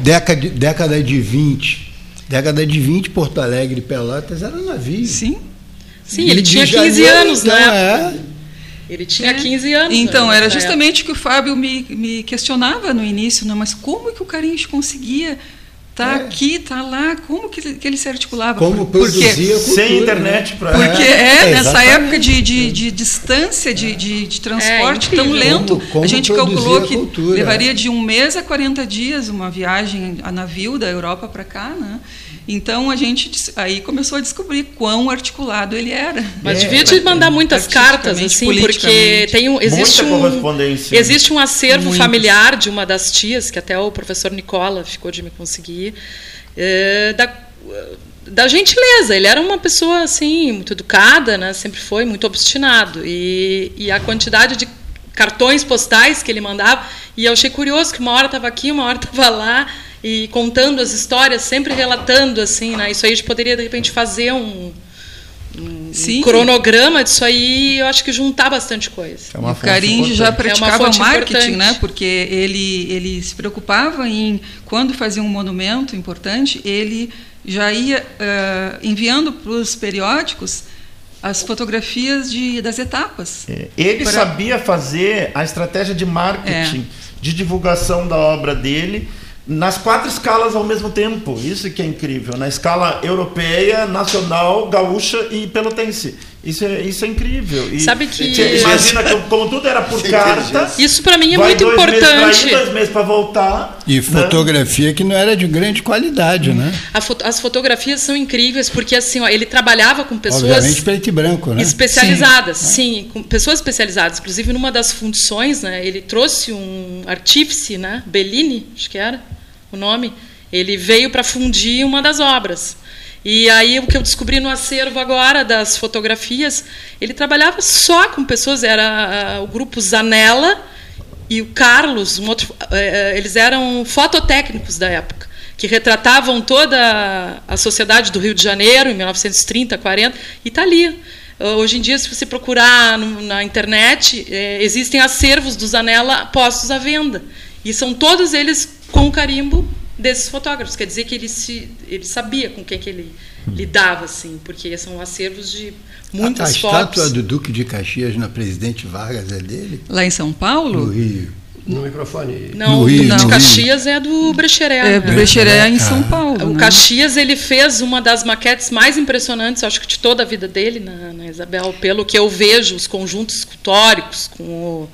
década, de, década de 20. Década de 20, Porto Alegre e Pelotas era navio. Sim. Sim, ele tinha 15 janeiro, anos, né? É. Ele tinha é. 15 anos. Então, né, era justamente o que o Fábio me, me questionava no início, né? mas como que o Carinhos conseguia Está é. aqui, está lá, como que ele, que ele se articulava? Como produzia porque, cultura, Sem internet né? para Porque é, é nessa época de, de, de distância, de, de, de transporte é, tão lento, como, como a gente calculou que cultura, levaria de um mês a 40 dias uma viagem a navio da Europa para cá, né? Então a gente aí começou a descobrir quão articulado ele era. Mas é, devia te mandar muitas cartas, assim, porque tem um, existe um existe um acervo Muitas. familiar de uma das tias que até o professor Nicola ficou de me conseguir é, da da gentileza. Ele era uma pessoa assim muito educada, né? Sempre foi muito obstinado e, e a quantidade de cartões postais que ele mandava e eu achei curioso que uma hora estava aqui, uma hora estava lá e contando as histórias, sempre relatando assim, né? Isso aí a gente poderia de repente fazer um, um Sim. cronograma disso aí, eu acho que juntar bastante coisa. É o Caringe já praticava é marketing, importante. né? Porque ele ele se preocupava em quando fazia um monumento importante, ele já ia uh, enviando para os periódicos as fotografias de, das etapas. É, ele sabia fazer a estratégia de marketing, é. de divulgação da obra dele nas quatro escalas ao mesmo tempo. Isso que é incrível. Na escala europeia, nacional, gaúcha e pelotense. Isso é, isso é incrível. E Sabe que. Imagina que, como tudo era por carta. Isso para mim é muito importante. Meses ir, dois meses para voltar. E né? fotografia que não era de grande qualidade, né? Foto, as fotografias são incríveis, porque assim, ó, ele trabalhava com pessoas. Obviamente preto e branco, né? Especializadas, sim, sim com pessoas especializadas. Inclusive, numa das fundições, né, ele trouxe um artífice, né? Bellini, acho que era o nome. Ele veio para fundir uma das obras. E aí o que eu descobri no acervo agora das fotografias, ele trabalhava só com pessoas, era uh, o grupo Zanella e o Carlos, um outro, uh, eles eram fototécnicos da época, que retratavam toda a sociedade do Rio de Janeiro em 1930, 40, e está ali. Hoje em dia, se você procurar na internet, é, existem acervos do Zanella postos à venda. E são todos eles com carimbo desses fotógrafos. Quer dizer que ele, se, ele sabia com quem que ele lidava, assim, porque são acervos de muitas a, a fotos. A estátua do Duque de Caxias na Presidente Vargas é dele? Lá em São Paulo? No Rio. No microfone. Não, no Rio, de Caxias é do Brecheré. É, né? Brecheré em São Paulo. O né? Caxias ele fez uma das maquetes mais impressionantes, acho que de toda a vida dele, na, na Isabel, pelo que eu vejo, os conjuntos escultóricos com o,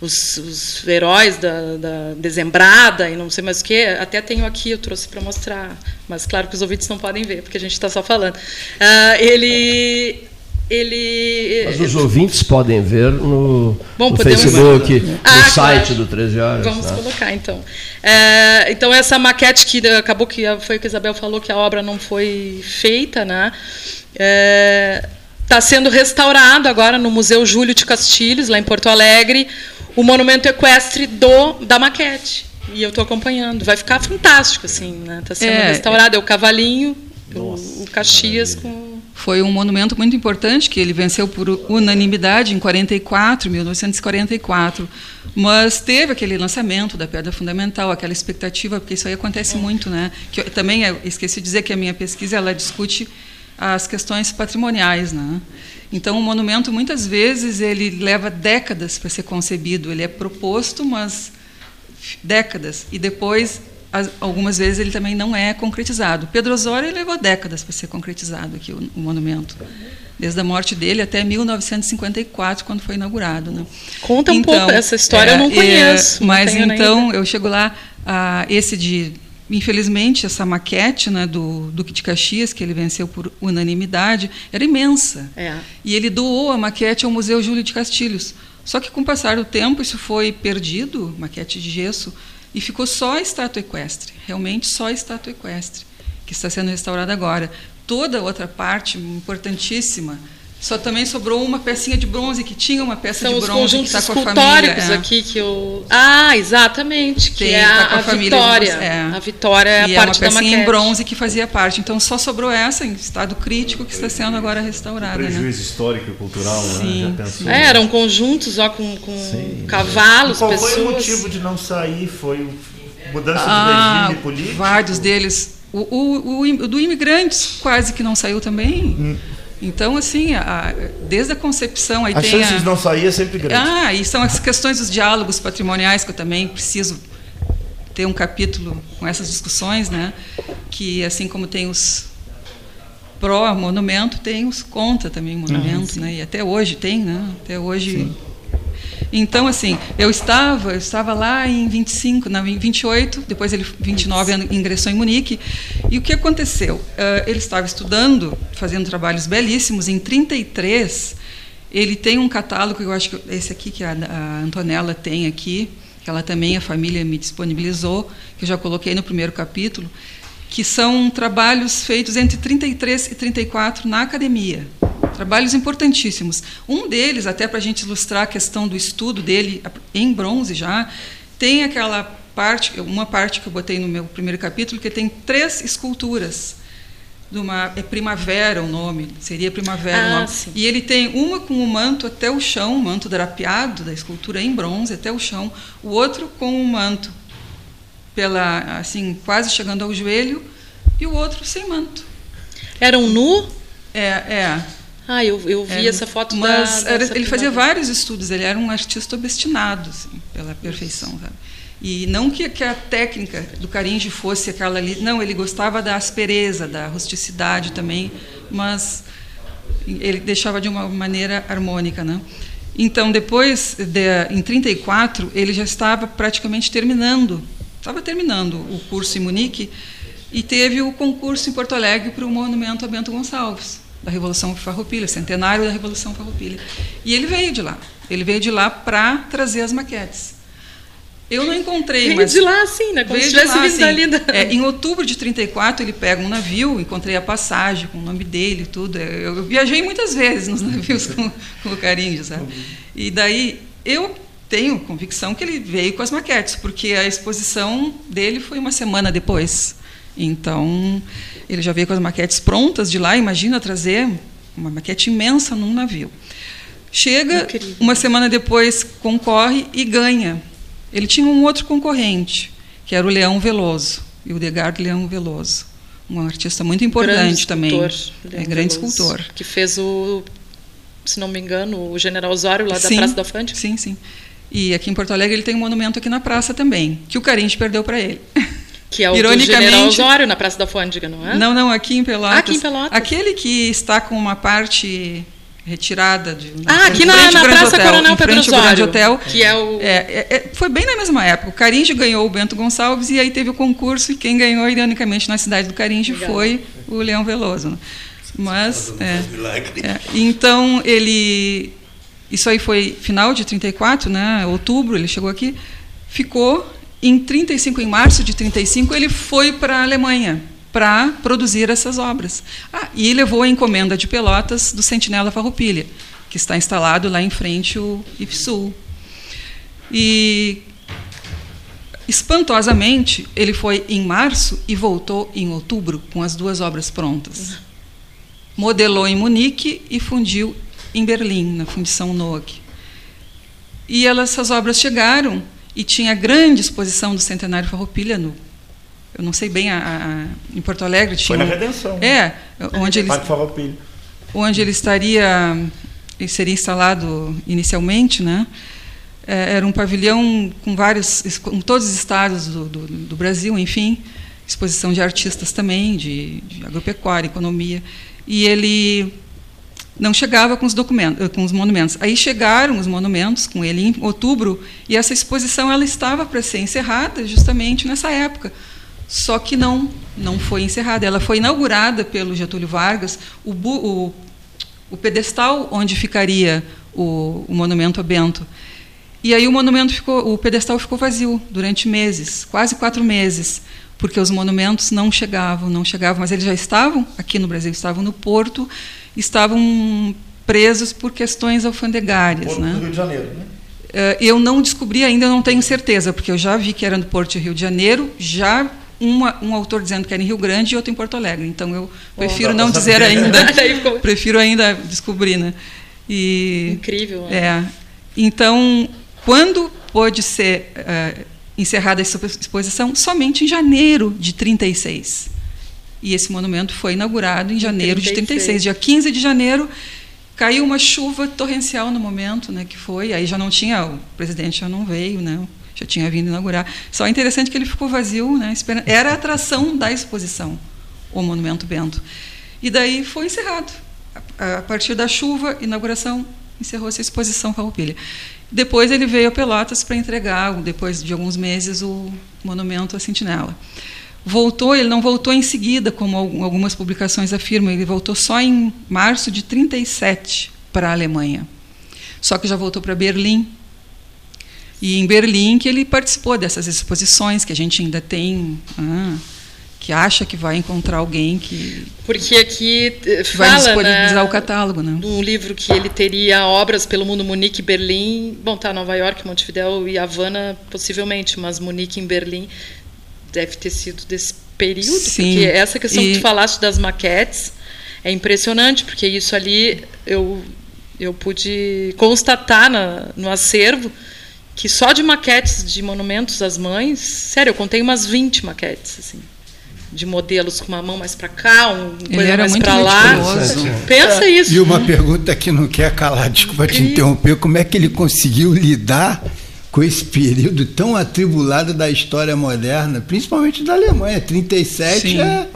os, os, heróis da, da, Dezembrada e não sei mais o que. Até tenho aqui, eu trouxe para mostrar, mas claro que os ouvintes não podem ver, porque a gente está só falando. Uh, ele ele. Mas os ouvintes podem ver no, Bom, no Facebook, no ah, site claro. do 13 Horas. Vamos né? colocar, então. É, então, essa maquete que acabou que foi o que a Isabel falou, que a obra não foi feita, né? Está é, tá sendo restaurado agora no Museu Júlio de Castilhos, lá em Porto Alegre, o monumento equestre do, da maquete. E eu estou acompanhando. Vai ficar fantástico, assim, né? Está sendo é, restaurado. É o cavalinho, Nossa, o, Caxias com foi um monumento muito importante que ele venceu por unanimidade em 44, 1944, mas teve aquele lançamento da pedra fundamental, aquela expectativa, porque isso aí acontece muito, né? Que eu, também eu esqueci de dizer que a minha pesquisa ela discute as questões patrimoniais, né? Então, o monumento muitas vezes ele leva décadas para ser concebido, ele é proposto, mas décadas e depois algumas vezes ele também não é concretizado. Pedro Osório levou décadas para ser concretizado aqui o, o, monumento, desde a morte dele até 1954, quando foi inaugurado. Né? Conta um então, pouco essa história, é, eu não é, conheço. É, mas não então eu chego lá, ah, esse de infelizmente essa maquete né, do Duque de Caxias que ele venceu por unanimidade era imensa é. e ele doou a maquete ao Museu Júlio de Castilhos. Só que com o passar do tempo isso foi perdido, maquete de gesso e ficou só a estátua equestre, realmente só a estátua equestre, que está sendo restaurada agora. Toda a outra parte importantíssima só também sobrou uma pecinha de bronze, que tinha uma peça São de bronze que está com a família. É. aqui que eu... Ah, exatamente, que Tem, é tá a, a, a Vitória. É. A Vitória é e a parte é uma pecinha da em bronze que fazia parte. Então só sobrou essa em estado crítico que está sendo agora restaurada. Um prejuízo né? histórico e cultural, Sim, né? Já pensou, é, eram conjuntos ó, com, com cavalos, qual pessoas. Qual foi o motivo de não sair? Foi mudança ah, de regime político? Vários deles. O, o, o, do imigrantes quase que não saiu também. Hum. Então, assim, a, desde a concepção... Aí a chance a, de não sair é sempre grande. Ah, e são as questões dos diálogos patrimoniais, que eu também preciso ter um capítulo com essas discussões, né? que assim como tem os pró-monumento, tem os contra também monumento, né? e até hoje tem, né? até hoje... Sim então, assim, eu estava, eu estava lá em 25, não, em 28, depois ele 29 ingressou em Munique. E o que aconteceu? Uh, ele estava estudando, fazendo trabalhos belíssimos. Em 33, ele tem um catálogo, eu acho que esse aqui que a, a Antonella tem aqui, que ela também a família me disponibilizou, que eu já coloquei no primeiro capítulo, que são trabalhos feitos entre 33 e 34 na academia. Trabalhos importantíssimos. Um deles, até para a gente ilustrar a questão do estudo dele em bronze já, tem aquela parte, uma parte que eu botei no meu primeiro capítulo, que tem três esculturas. De uma, é Primavera o nome, seria Primavera ah, o nome. Sim. E ele tem uma com o manto até o chão, o manto drapeado da escultura em bronze até o chão, o outro com o manto pela assim quase chegando ao joelho e o outro sem manto. Era um nu? É, é. Ah, eu, eu vi é, essa foto mas da, era, ele fazia vários estudos, ele era um artista obstinado assim, pela perfeição. Sabe? E não que, que, a técnica do Caringe fosse aquela ali, não, ele gostava da aspereza, da rusticidade também, mas ele deixava de uma maneira harmônica. Né? Então, depois, de, em 34, ele já estava praticamente terminando, estava terminando o curso em Munique, e teve o concurso em Porto Alegre para o Monumento a Bento Gonçalves da Revolução Farroupilha, centenário da Revolução Farroupilha. E ele veio de lá. Ele veio de lá para trazer as maquetes. Eu não encontrei, veio mas de lá, sim, né? Como se tivesse vindo. Da... É, em outubro de 34 ele pega um navio, encontrei a passagem com o nome dele e tudo. Eu, eu viajei muitas vezes nos navios com, com o Carinho, sabe? E daí eu tenho convicção que ele veio com as maquetes, porque a exposição dele foi uma semana depois. Então, ele já veio com as maquetes prontas de lá, imagina trazer uma maquete imensa num navio. Chega, Incrível. uma semana depois concorre e ganha. Ele tinha um outro concorrente, que era o Leão Veloso, e o Degard Leão Veloso. Um artista muito importante grande também. Escultor, é grande Veloso, escultor. Que fez o, se não me engano, o General Osório lá sim, da Praça da Fante. Sim, sim. E aqui em Porto Alegre ele tem um monumento aqui na praça também, que o Carinti perdeu para ele. Que é o Ironicamente, do General Osório na Praça da Fôndega, não é? Não, não, aqui em Pelotas. Aqui em Pelotas. Aquele que está com uma parte retirada de ah aqui na, na Praça Hotel, Coronel Pedro Osório Hotel que é o é, é, é, foi bem na mesma época o Caringe ganhou o Bento Gonçalves e aí teve o concurso e quem ganhou ironicamente na cidade do Caringe foi o Leão Veloso mas é, é, então ele isso aí foi final de 34 né outubro ele chegou aqui ficou em 35 em março de 35 ele foi para a Alemanha para produzir essas obras. Ah, e levou a encomenda de Pelotas do Sentinela Farroupilha, que está instalado lá em frente ao IFSUL. E espantosamente, ele foi em março e voltou em outubro com as duas obras prontas. Modelou em Munique e fundiu em Berlim, na fundição Noack. E elas, essas obras chegaram e tinha grande exposição do Centenário Farroupilha no eu não sei bem, a, a, em Porto Alegre tinha. Foi na Redenção. É, onde ele, onde ele estaria, ele seria instalado inicialmente, né? É, era um pavilhão com vários, com todos os estados do, do, do Brasil, enfim, exposição de artistas também, de, de, agropecuária, economia, e ele não chegava com os documentos, com os monumentos. Aí chegaram os monumentos com ele em outubro e essa exposição ela estava para ser encerrada justamente nessa época só que não, não foi encerrada. Ela foi inaugurada pelo Getúlio Vargas, o, o, o pedestal onde ficaria o, o, monumento a Bento. E aí o monumento ficou, o pedestal ficou vazio durante meses, quase quatro meses, porque os monumentos não chegavam, não chegavam, mas eles já estavam aqui no Brasil, estavam no Porto, estavam presos por questões alfandegárias, Porto né? do Rio de Janeiro, né? Uh, eu não descobri ainda, não tenho certeza, porque eu já vi que era no Porto do Rio de Janeiro, já uma, um autor dizendo que era em Rio Grande e outro em Porto Alegre. Então eu prefiro oh, não dizer ainda, prefiro ainda descobrir, né? E, Incrível. Né? É. Então, quando pode ser uh, encerrada essa exposição? Somente em janeiro de 36. E esse monumento foi inaugurado em janeiro 36. de 36, dia 15 de janeiro. Caiu uma chuva torrencial no momento, né, que foi, aí já não tinha, o presidente já não veio, né, já tinha vindo inaugurar. Só é interessante que ele ficou vazio, né? Era a atração da exposição, o Monumento Bento. E daí foi encerrado. A partir da chuva, inauguração, encerrou-se a exposição Farroupilha. Depois ele veio a Pelotas para entregar, depois de alguns meses, o monumento à Sentinela. Voltou, ele não voltou em seguida, como algumas publicações afirmam, ele voltou só em março de 37 para a Alemanha. Só que já voltou para Berlim e em Berlim que ele participou dessas exposições que a gente ainda tem, ah, que acha que vai encontrar alguém que porque aqui eh, fala, vai disponibilizar né, o catálogo, né? Um livro que ele teria obras pelo mundo Munique, Berlim, bom, tá, Nova York, Montevideo e Havana possivelmente, mas Munique em Berlim deve ter sido desse período, Sim. porque essa questão e... que tu falaste das maquetes é impressionante, porque isso ali eu eu pude constatar na, no acervo que só de maquetes de monumentos às mães, sério, eu contei umas 20 maquetes, assim, de modelos com uma mão mais para cá, um coisa mais para lá. Pensa isso. E uma pergunta que não quer calar, desculpa te interromper, como é que ele conseguiu lidar com esse período tão atribulado da história moderna, principalmente da Alemanha. 37 Sim. é.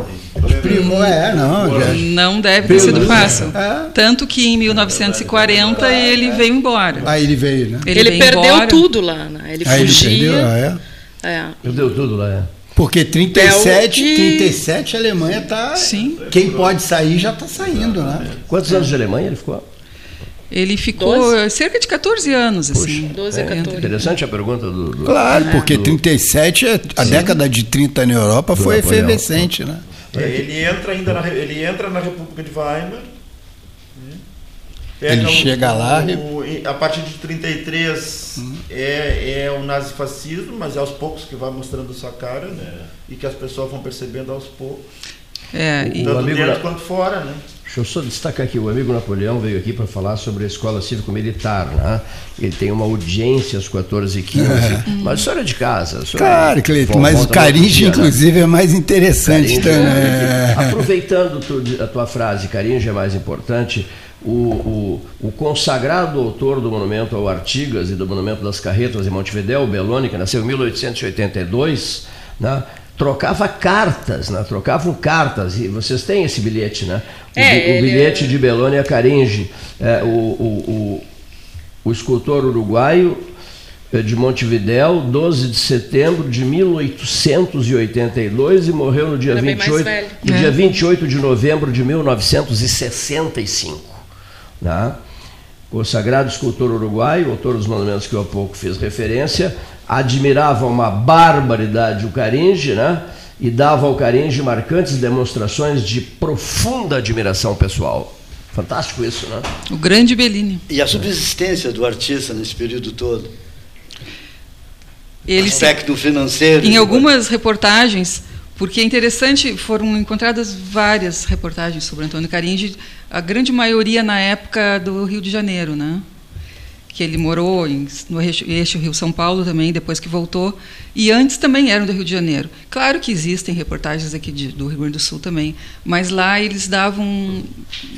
Primou, é, não. Já. Não deve ter sido fácil. É. Tanto que em 1940 ele veio embora. Aí ele veio, né? Ele, ele veio perdeu embora. tudo lá, né? Ele Aí fugia. Ele perdeu, ah, é? É. Perdeu tudo lá, é. Porque 37, que... 37 a Alemanha está. Sim. Quem pode sair já está saindo, né? Quantos anos de Alemanha ele ficou? Ele ficou 12? cerca de 14 anos. Assim. 12 a 14. É interessante a pergunta do. do claro, é. porque 37, é, a Sim. década de 30 na Europa do foi Napoleão. efervescente. Né? É, ele entra ainda na, ele entra na República de Weimar. ele o, chega lá. O, a partir de 33 hum. é, é o nazifascismo, mas é aos poucos que vai mostrando sua cara né? e que as pessoas vão percebendo aos poucos. É, e... Tanto dentro na... quanto fora, né? Deixa eu só destacar aqui, o amigo Napoleão veio aqui para falar sobre a escola cívico-militar, né? Ele tem uma audiência às 14h15, é. mas história de casa. Claro, Cleiton, mas o Caringe, né? inclusive, é mais interessante Caringe, também. É... Aproveitando a tua frase, Caringe é mais importante, o, o, o, consagrado autor do monumento ao Artigas e do monumento das Carretas em Montevidéu, Belloni, que nasceu em 1882, né? Trocava cartas, né? trocavam cartas, e vocês têm esse bilhete, né? O, é, o bilhete de Belônia Caringe, é, o, o, o, escultor uruguaio é, de Montevidéu, 12 de setembro de 1882 e morreu no dia, 28, no é. dia 28 de novembro de 1965. Né? O sagrado escultor uruguaio, autor dos monumentos que eu há pouco fiz referência, admirava uma barbaridade o Caringe, né? E dava ao Caringe marcantes demonstrações de profunda admiração pessoal. Fantástico isso, né? O grande Bellini. E a subsistência do artista nesse período todo? Ele aspecto se... financeiro. Em algumas reportagens, porque é interessante, foram encontradas várias reportagens sobre Antônio Caringe, a grande maioria na época do Rio de Janeiro, né? que ele morou em, no eixo Rio-São Paulo também, depois que voltou, e antes também eram do Rio de Janeiro. Claro que existem reportagens aqui de, do Rio Grande do Sul também, mas lá eles davam,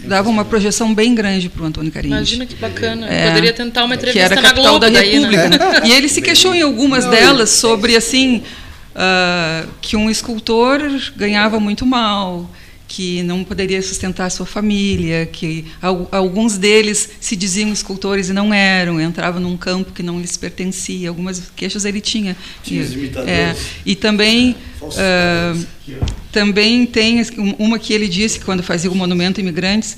davam uma projeção bem grande para o Antônio Carinho. Imagina que bacana, é, poderia tentar uma entrevista que era na Globo da daí, República. Né? E ele se queixou em algumas delas sobre assim uh, que um escultor ganhava muito mal, que não poderia sustentar sua família, que alguns deles se diziam escultores e não eram, entravam num campo que não lhes pertencia. Algumas queixas ele tinha. tinha e, é, e também uh, também tem uma que ele disse que quando fazia o monumento imigrantes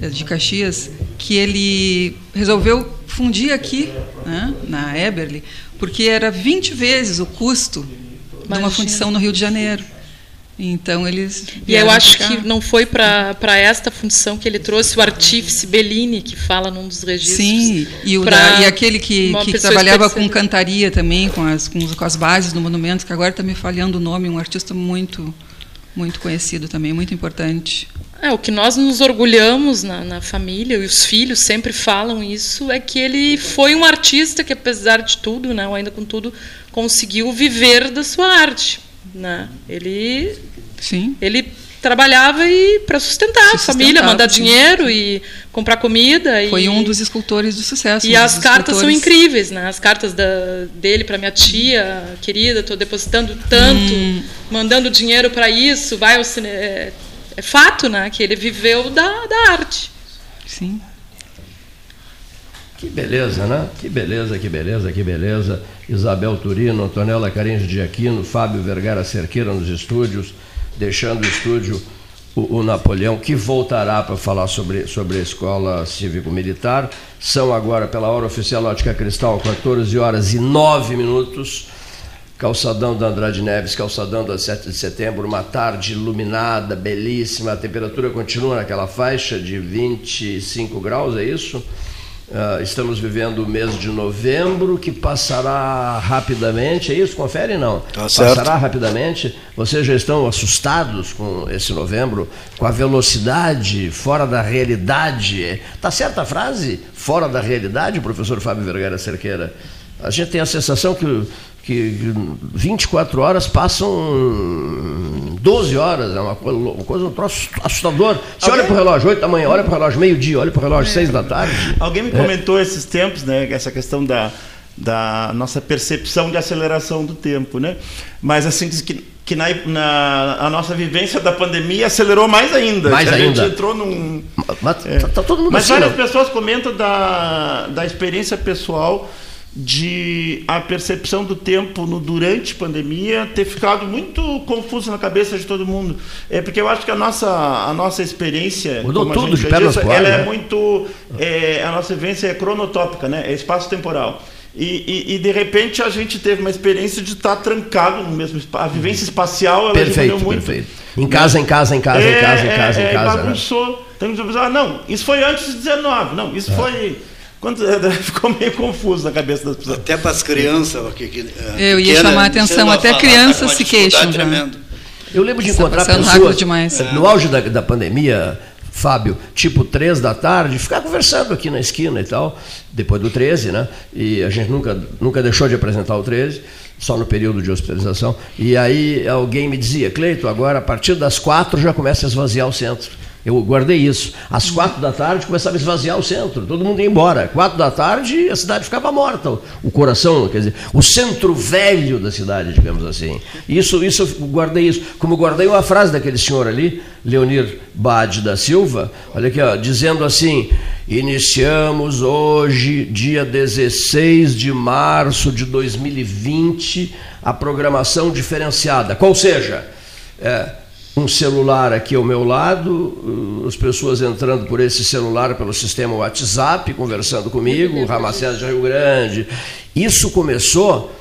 eh, de Caxias, que ele resolveu fundir aqui, né, na Eberly, porque era 20 vezes o custo Imagina. de uma fundição no Rio de Janeiro. Então eles. E eu acho que não foi para esta função que ele trouxe o artífice Bellini, que fala num dos registros. Sim, e, o da, e aquele que, que trabalhava com cantaria também, com as, com, com as bases do monumento, que agora está me falhando o nome, um artista muito, muito conhecido também, muito importante. É, o que nós nos orgulhamos na, na, família, e os filhos sempre falam isso, é que ele foi um artista que, apesar de tudo, né, ainda com tudo, conseguiu viver da sua arte. Né? Ele, Sim. ele trabalhava e para sustentar a família, mandar sim. dinheiro e comprar comida. Foi e, um dos escultores de sucesso. E as cartas são incríveis, né? As cartas da, dele para minha tia querida, estou depositando tanto, hum. mandando dinheiro para isso, vai ao cinema. É, é, fato, né? Que ele viveu da, da arte. Sim. Que beleza, né? Que beleza, que beleza, que beleza. Isabel Turino, Antonella Caringe de Aquino, Fábio Vergara Cerqueira nos estúdios, deixando o estúdio o, o Napoleão, que voltará para falar sobre, sobre a escola cívico-militar. São agora, pela hora oficial Ótica Cristal, 14 horas e 9 minutos. Calçadão da Andrade Neves, calçadão da 7 de setembro, uma tarde iluminada, belíssima. A temperatura continua naquela faixa de 25 graus, é isso? Uh, estamos vivendo o mês de novembro, que passará rapidamente, é isso? Confere não? Tá passará rapidamente. Vocês já estão assustados com esse novembro, com a velocidade fora da realidade. Está certa a frase? Fora da realidade, professor Fábio Vergara Cerqueira? A gente tem a sensação que que 24 horas passam 12 horas, é uma coisa, uma coisa um troço assustador. Você Alguém... olha para o relógio 8 da manhã, olha para o relógio meio-dia, olha para o relógio é. 6 da tarde. Alguém me é. comentou esses tempos, né, essa questão da, da nossa percepção de aceleração do tempo, né? Mas assim, diz que, que na, na a nossa vivência da pandemia acelerou mais ainda. Mais a ainda. gente entrou num. Mas, é. tá, tá todo mundo Mas assim, várias não. pessoas comentam da, da experiência pessoal de a percepção do tempo no durante a pandemia ter ficado muito confusa na cabeça de todo mundo. É porque eu acho que a nossa a nossa experiência, Mudou como tudo a gente de ela né? é muito é, a nossa vivência é cronotópica, né? É espaço temporal. E, e, e, de repente a gente teve uma experiência de estar trancado no mesmo espaço. A vivência espacial ela perfeito, muito. Perfeito. Em casa, em casa, em casa, é, em casa, em casa, é, em casa. É, bagunçou. Né? Que ah, não, isso foi antes de 19. Não, isso é. foi quando, ficou meio confuso na cabeça das pessoas. Até para as crianças. Que, que, Eu ia chamar a atenção, até crianças se queixam. Tremendo. Eu lembro de encontrar pessoas no auge da, da pandemia, Fábio, tipo três da tarde, ficar conversando aqui na esquina e tal, depois do 13, né? E a gente nunca, nunca deixou de apresentar o 13, só no período de hospitalização. E aí alguém me dizia, Cleito, agora a partir das quatro já começa a esvaziar o centro. Eu guardei isso. Às quatro da tarde começava a esvaziar o centro, todo mundo ia embora. Quatro da tarde a cidade ficava morta. O coração, quer dizer, o centro velho da cidade, digamos assim. Isso, isso guardei isso. Como guardei uma frase daquele senhor ali, Leonir Bade da Silva, olha aqui, ó, dizendo assim: iniciamos hoje, dia 16 de março de 2020, a programação diferenciada. Qual seja? É, um celular aqui ao meu lado, uh, as pessoas entrando por esse celular pelo sistema WhatsApp, conversando comigo, o Ramacés de Rio Grande. Isso começou,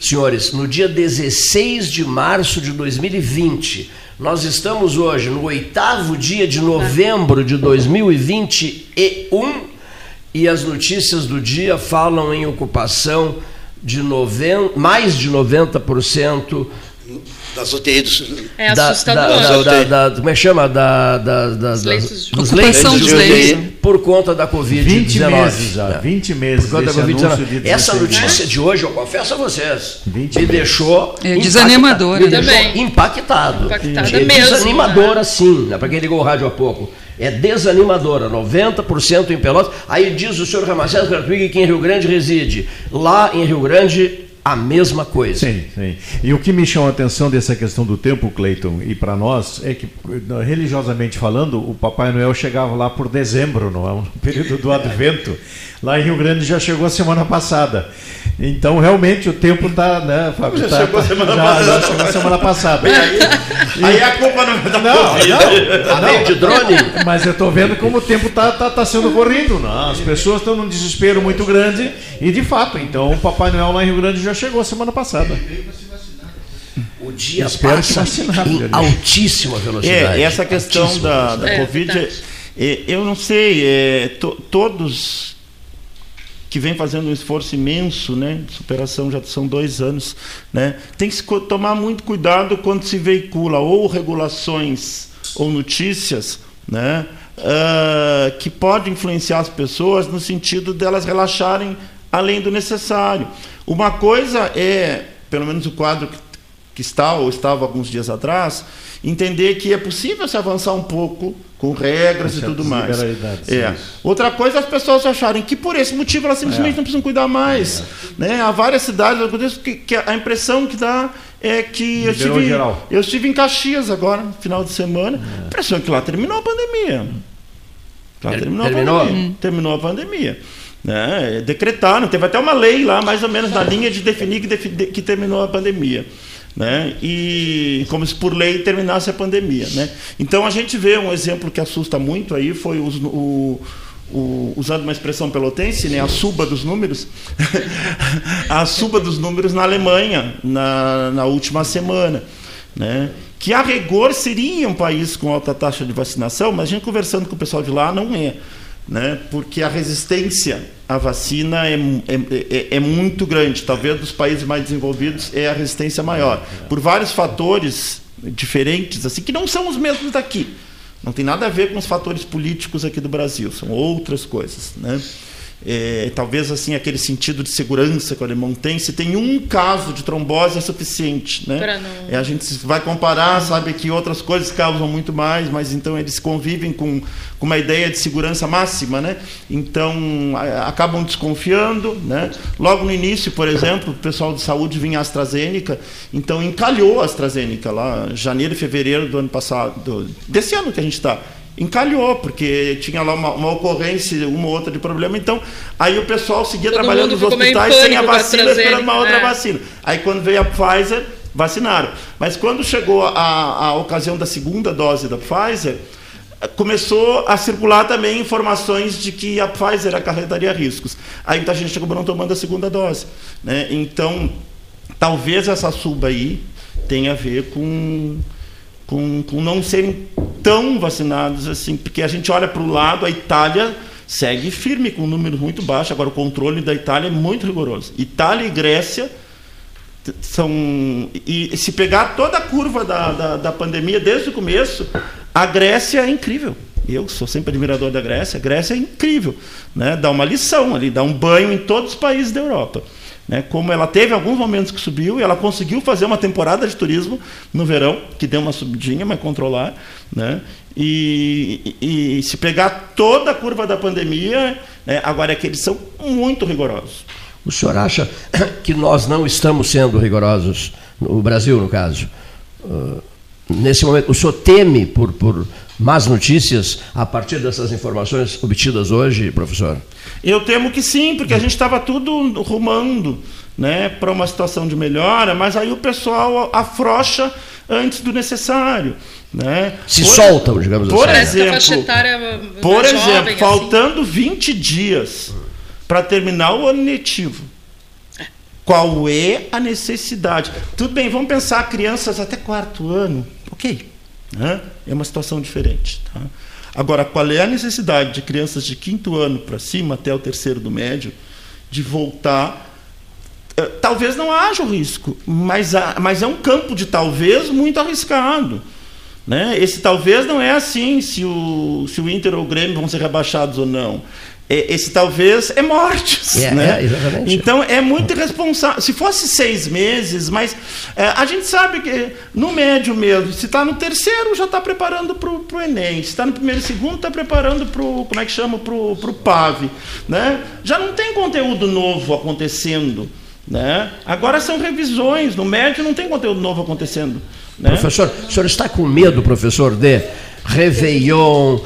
senhores, no dia 16 de março de 2020. Nós estamos hoje no oitavo dia de novembro de 2021 e as notícias do dia falam em ocupação de noven... mais de 90% das UTIs É assustador. Da, da, da, como é que chama? Da, da, da, dos leitos de, dos leitos de UTI por conta da Covid-19. 20 meses já, 20 meses por conta da COVID-19. Essa notícia de hoje, eu confesso a vocês, me deixou é, desanimadora. Me deixou também. impactado. Impactada é mesmo. Desanimadora, né? sim. Né? Para quem ligou o rádio há pouco. É desanimadora, 90% em Pelotas. Aí diz o senhor Ramacés Gartwig que em Rio Grande reside. Lá em Rio Grande a mesma coisa. Sim, sim. E o que me chama a atenção dessa questão do tempo, Cleiton, e para nós, é que, religiosamente falando, o Papai Noel chegava lá por dezembro, não é? No período do Advento. Lá em Rio Grande já chegou a semana passada. Então, realmente, o tempo está, né, Fábio? Já tá, chegou tá, a semana já, passada. Já chegou a semana passada. Aí, aí a culpa não é da Não, Covid. não, Além de drone, Mas eu estou vendo como o tempo está tá, tá sendo corrido. Não? As pessoas estão num desespero muito grande e, de fato, então o Papai Noel lá em Rio Grande já chegou semana passada. o dia Espero passa vacinado, em altíssima velocidade. É, essa questão Altíssima da, da É, Covid, verdade. é, eu não sei, é, to- todos que vêm fazendo um esforço imenso, né, de superação já são dois anos, né, tem que se tomar muito cuidado quando se veicula ou regulações ou notícias, né, ah, que podem influenciar as pessoas no sentido delas relaxarem além do necessário. Uma coisa é, pelo menos o quadro que que está ou estava alguns dias atrás, entender que é possível se avançar um pouco com regras e tudo mais. É. Outra coisa é as pessoas acharem que por esse motivo elas simplesmente É. não precisam cuidar mais. Né? Há várias cidades que, que a impressão que dá é que eu estive, eu estive em Caxias agora, final de semana, a impressão é que lá terminou a pandemia. Lá Ter- terminou, terminou? a pandemia. Terminou a pandemia. Né? Decretaram, teve até uma lei lá, mais ou menos na linha de definir que, defi- de- que terminou a pandemia. Né? E como se por lei terminasse a pandemia. Né? Então a gente vê um exemplo que assusta muito aí, foi os- o, o- usando uma expressão pelotense, né, a suba dos números, a suba dos números na Alemanha na, na última semana. Né? Que a rigor seria um país com alta taxa de vacinação, mas a gente conversando com o pessoal de lá não é. Né? Porque a resistência à vacina é, é, é- é muito grande. Talvez dos países mais desenvolvidos é a resistência maior. Por vários fatores diferentes, assim, que não são os mesmos daqui. Não tem nada a ver com os fatores políticos aqui do Brasil, são outras coisas. Né? É, talvez assim aquele sentido de segurança que o alemão tem, se tem um caso de trombose é suficiente. Né? Não- É, a gente vai comparar, sabe que outras coisas causam muito mais, mas então eles convivem com, com uma ideia de segurança máxima, né? Então a- acabam desconfiando, né? Logo no início, por exemplo, o pessoal de saúde vinha a AstraZeneca, então encalhou a AstraZeneca lá, janeiro e fevereiro do ano passado, do- desse ano que a gente está. Encalhou, porque tinha lá uma, uma ocorrência, uma ou outra de problema. Então, aí o pessoal seguia Todo trabalhando nos hospitais sem a a vacina, esperando uma outra é. vacina. Aí quando veio a Pfizer, vacinaram. Mas quando chegou a, a ocasião da segunda dose da Pfizer, começou a circular também informações de que a Pfizer acarretaria riscos. Aí muita gente acabou não tomando a segunda dose. Né? Então, talvez essa suba aí tenha a ver com, com, com não serem tão vacinados assim, porque a gente olha para o lado, a Itália segue firme com números muito baixos. Agora, o controle da Itália é muito rigoroso. Itália e Grécia são e se pegar toda a curva da, da, da, pandemia desde o começo, a Grécia é incrível. Eu sou sempre admirador da Grécia. A Grécia é incrível, né? Dá uma lição ali, dá um banho em todos os países da Europa. Né? Como ela teve alguns momentos que subiu e ela conseguiu fazer uma temporada de turismo no verão, que deu uma subidinha, mas controlar, né? E, e, e se pegar toda a curva da pandemia, né? agora é que eles são muito rigorosos. O senhor acha que nós não estamos sendo rigorosos, no Brasil, no caso? Uh, nesse momento, o senhor teme por, por más notícias a partir dessas informações obtidas hoje, professor? Eu temo que sim, porque a gente estava tudo rumando né, para uma situação de melhora, mas aí o pessoal afrocha antes do necessário. Né? Se por, soltam, digamos por assim. Exemplo, por exemplo, jovem, assim. faltando assim. 20 dias para terminar o ano letivo. Qual é a necessidade? Tudo bem, vamos pensar crianças até quarto ano. Ok, né? É uma situação diferente. Tá? Agora, qual é a necessidade de crianças de quinto ano para cima, até o terceiro do médio, de voltar? Eh, talvez não haja o risco, mas, mas é um campo de talvez muito arriscado. Né? Esse talvez não é assim se o, se o Inter ou o Grêmio vão ser rebaixados ou não. É, esse talvez é mortes. É, né? É, então é muito irresponsável. Se fosse seis meses, mas é, a gente sabe que no médio mesmo, se está no terceiro, já está preparando para o Enem. Se está no primeiro e segundo, está preparando para o. Como é que chama? Para o PAV. Né? Já não tem conteúdo novo acontecendo. Né? Agora são revisões. No médio não tem conteúdo novo acontecendo. Né? Professor, o senhor está com medo, professor, de Réveillon,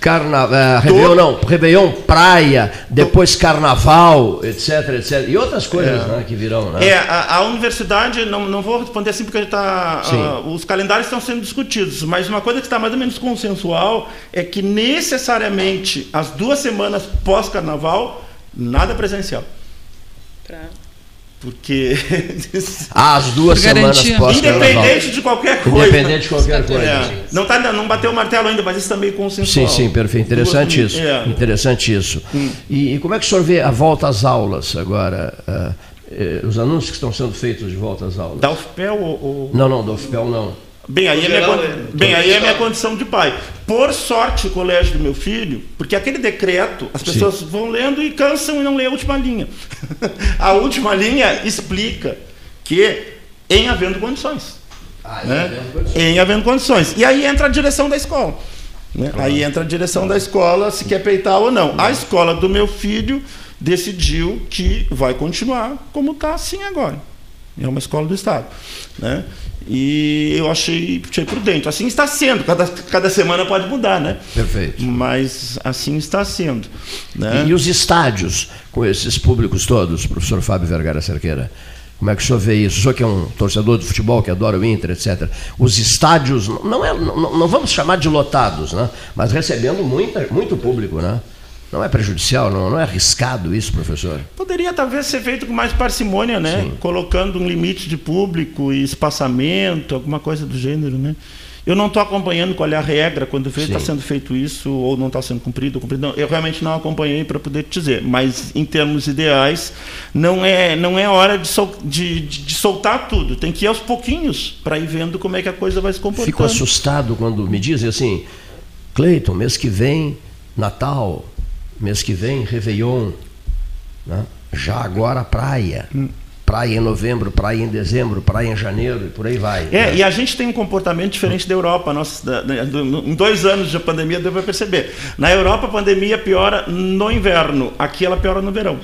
Carnaval, uh, Réveillon não, Réveillon Praia, depois Carnaval, etc, etc. E outras coisas é. né, que virão. Né? É, a, a, universidade, não, não vou responder assim porque tá, uh, os calendários estão sendo discutidos, mas uma coisa que está mais ou menos consensual é que necessariamente as duas semanas pós-carnaval, nada presencial. Pra... Porque. As duas semanas pós Independente de qualquer coisa. Independente de qualquer coisa. É. Não, tá, não bateu o martelo ainda, mas isso também é consensual. Sim, sim, perfeito. Interessante Duas, isso. É. Interessante isso. Hum. E, e, como é que o senhor vê a volta às aulas agora? Uh, uh, os anúncios que estão sendo feitos de volta às aulas? Da UFPEL ou. ou... Não, não, da UFPEL não. Bem, aí, é minha, bem, aí é minha condição de pai. Por sorte, o colégio do meu filho, porque aquele decreto, as pessoas Sim. vão lendo e cansam e não lê a última linha. a última linha explica que em havendo condições. Ah, né? havendo condições. Em havendo condições. E aí entra a direção da escola. Né? Claro. Aí entra a direção da escola se quer peitar ou não. A escola do meu filho decidiu que vai continuar como está assim agora. É uma escola do Estado. Né? E eu achei, achei prudente. Assim está sendo. Cada, cada semana pode mudar, né? Perfeito. Mas assim está sendo. Né? E, e os estádios com esses públicos todos, professor Fábio Vergara Cerqueira? Como é que o senhor vê isso? O senhor que é um torcedor de futebol, que adora o Inter, etc. Os estádios, não, é, não, não vamos chamar de lotados, né? mas recebendo muita, muito público, né? Não é prejudicial, não, não é arriscado isso, professor? Poderia talvez ser feito com mais parcimônia, né? Sim. Colocando um limite de público e espaçamento, alguma coisa do gênero, né? Eu não estou acompanhando qual é a regra quando está sendo feito isso ou não está sendo cumprido. cumprido. Não, eu realmente não acompanhei para poder te dizer. Mas em termos ideais, não é não é hora de, sol, de, de, de soltar tudo. Tem que ir aos pouquinhos para ir vendo como é que a coisa vai se comportando. Fico assustado quando me dizem assim, Cleiton, mês que vem Natal, mês que vem, Réveillon. Né? Já agora praia. Hum. Praia em novembro, praia em dezembro, praia em janeiro e por aí vai. É, né? e a gente tem um comportamento diferente da Europa. Nós, em dois anos de pandemia, deu para perceber. Na Europa, a pandemia piora no inverno, aqui ela piora no verão.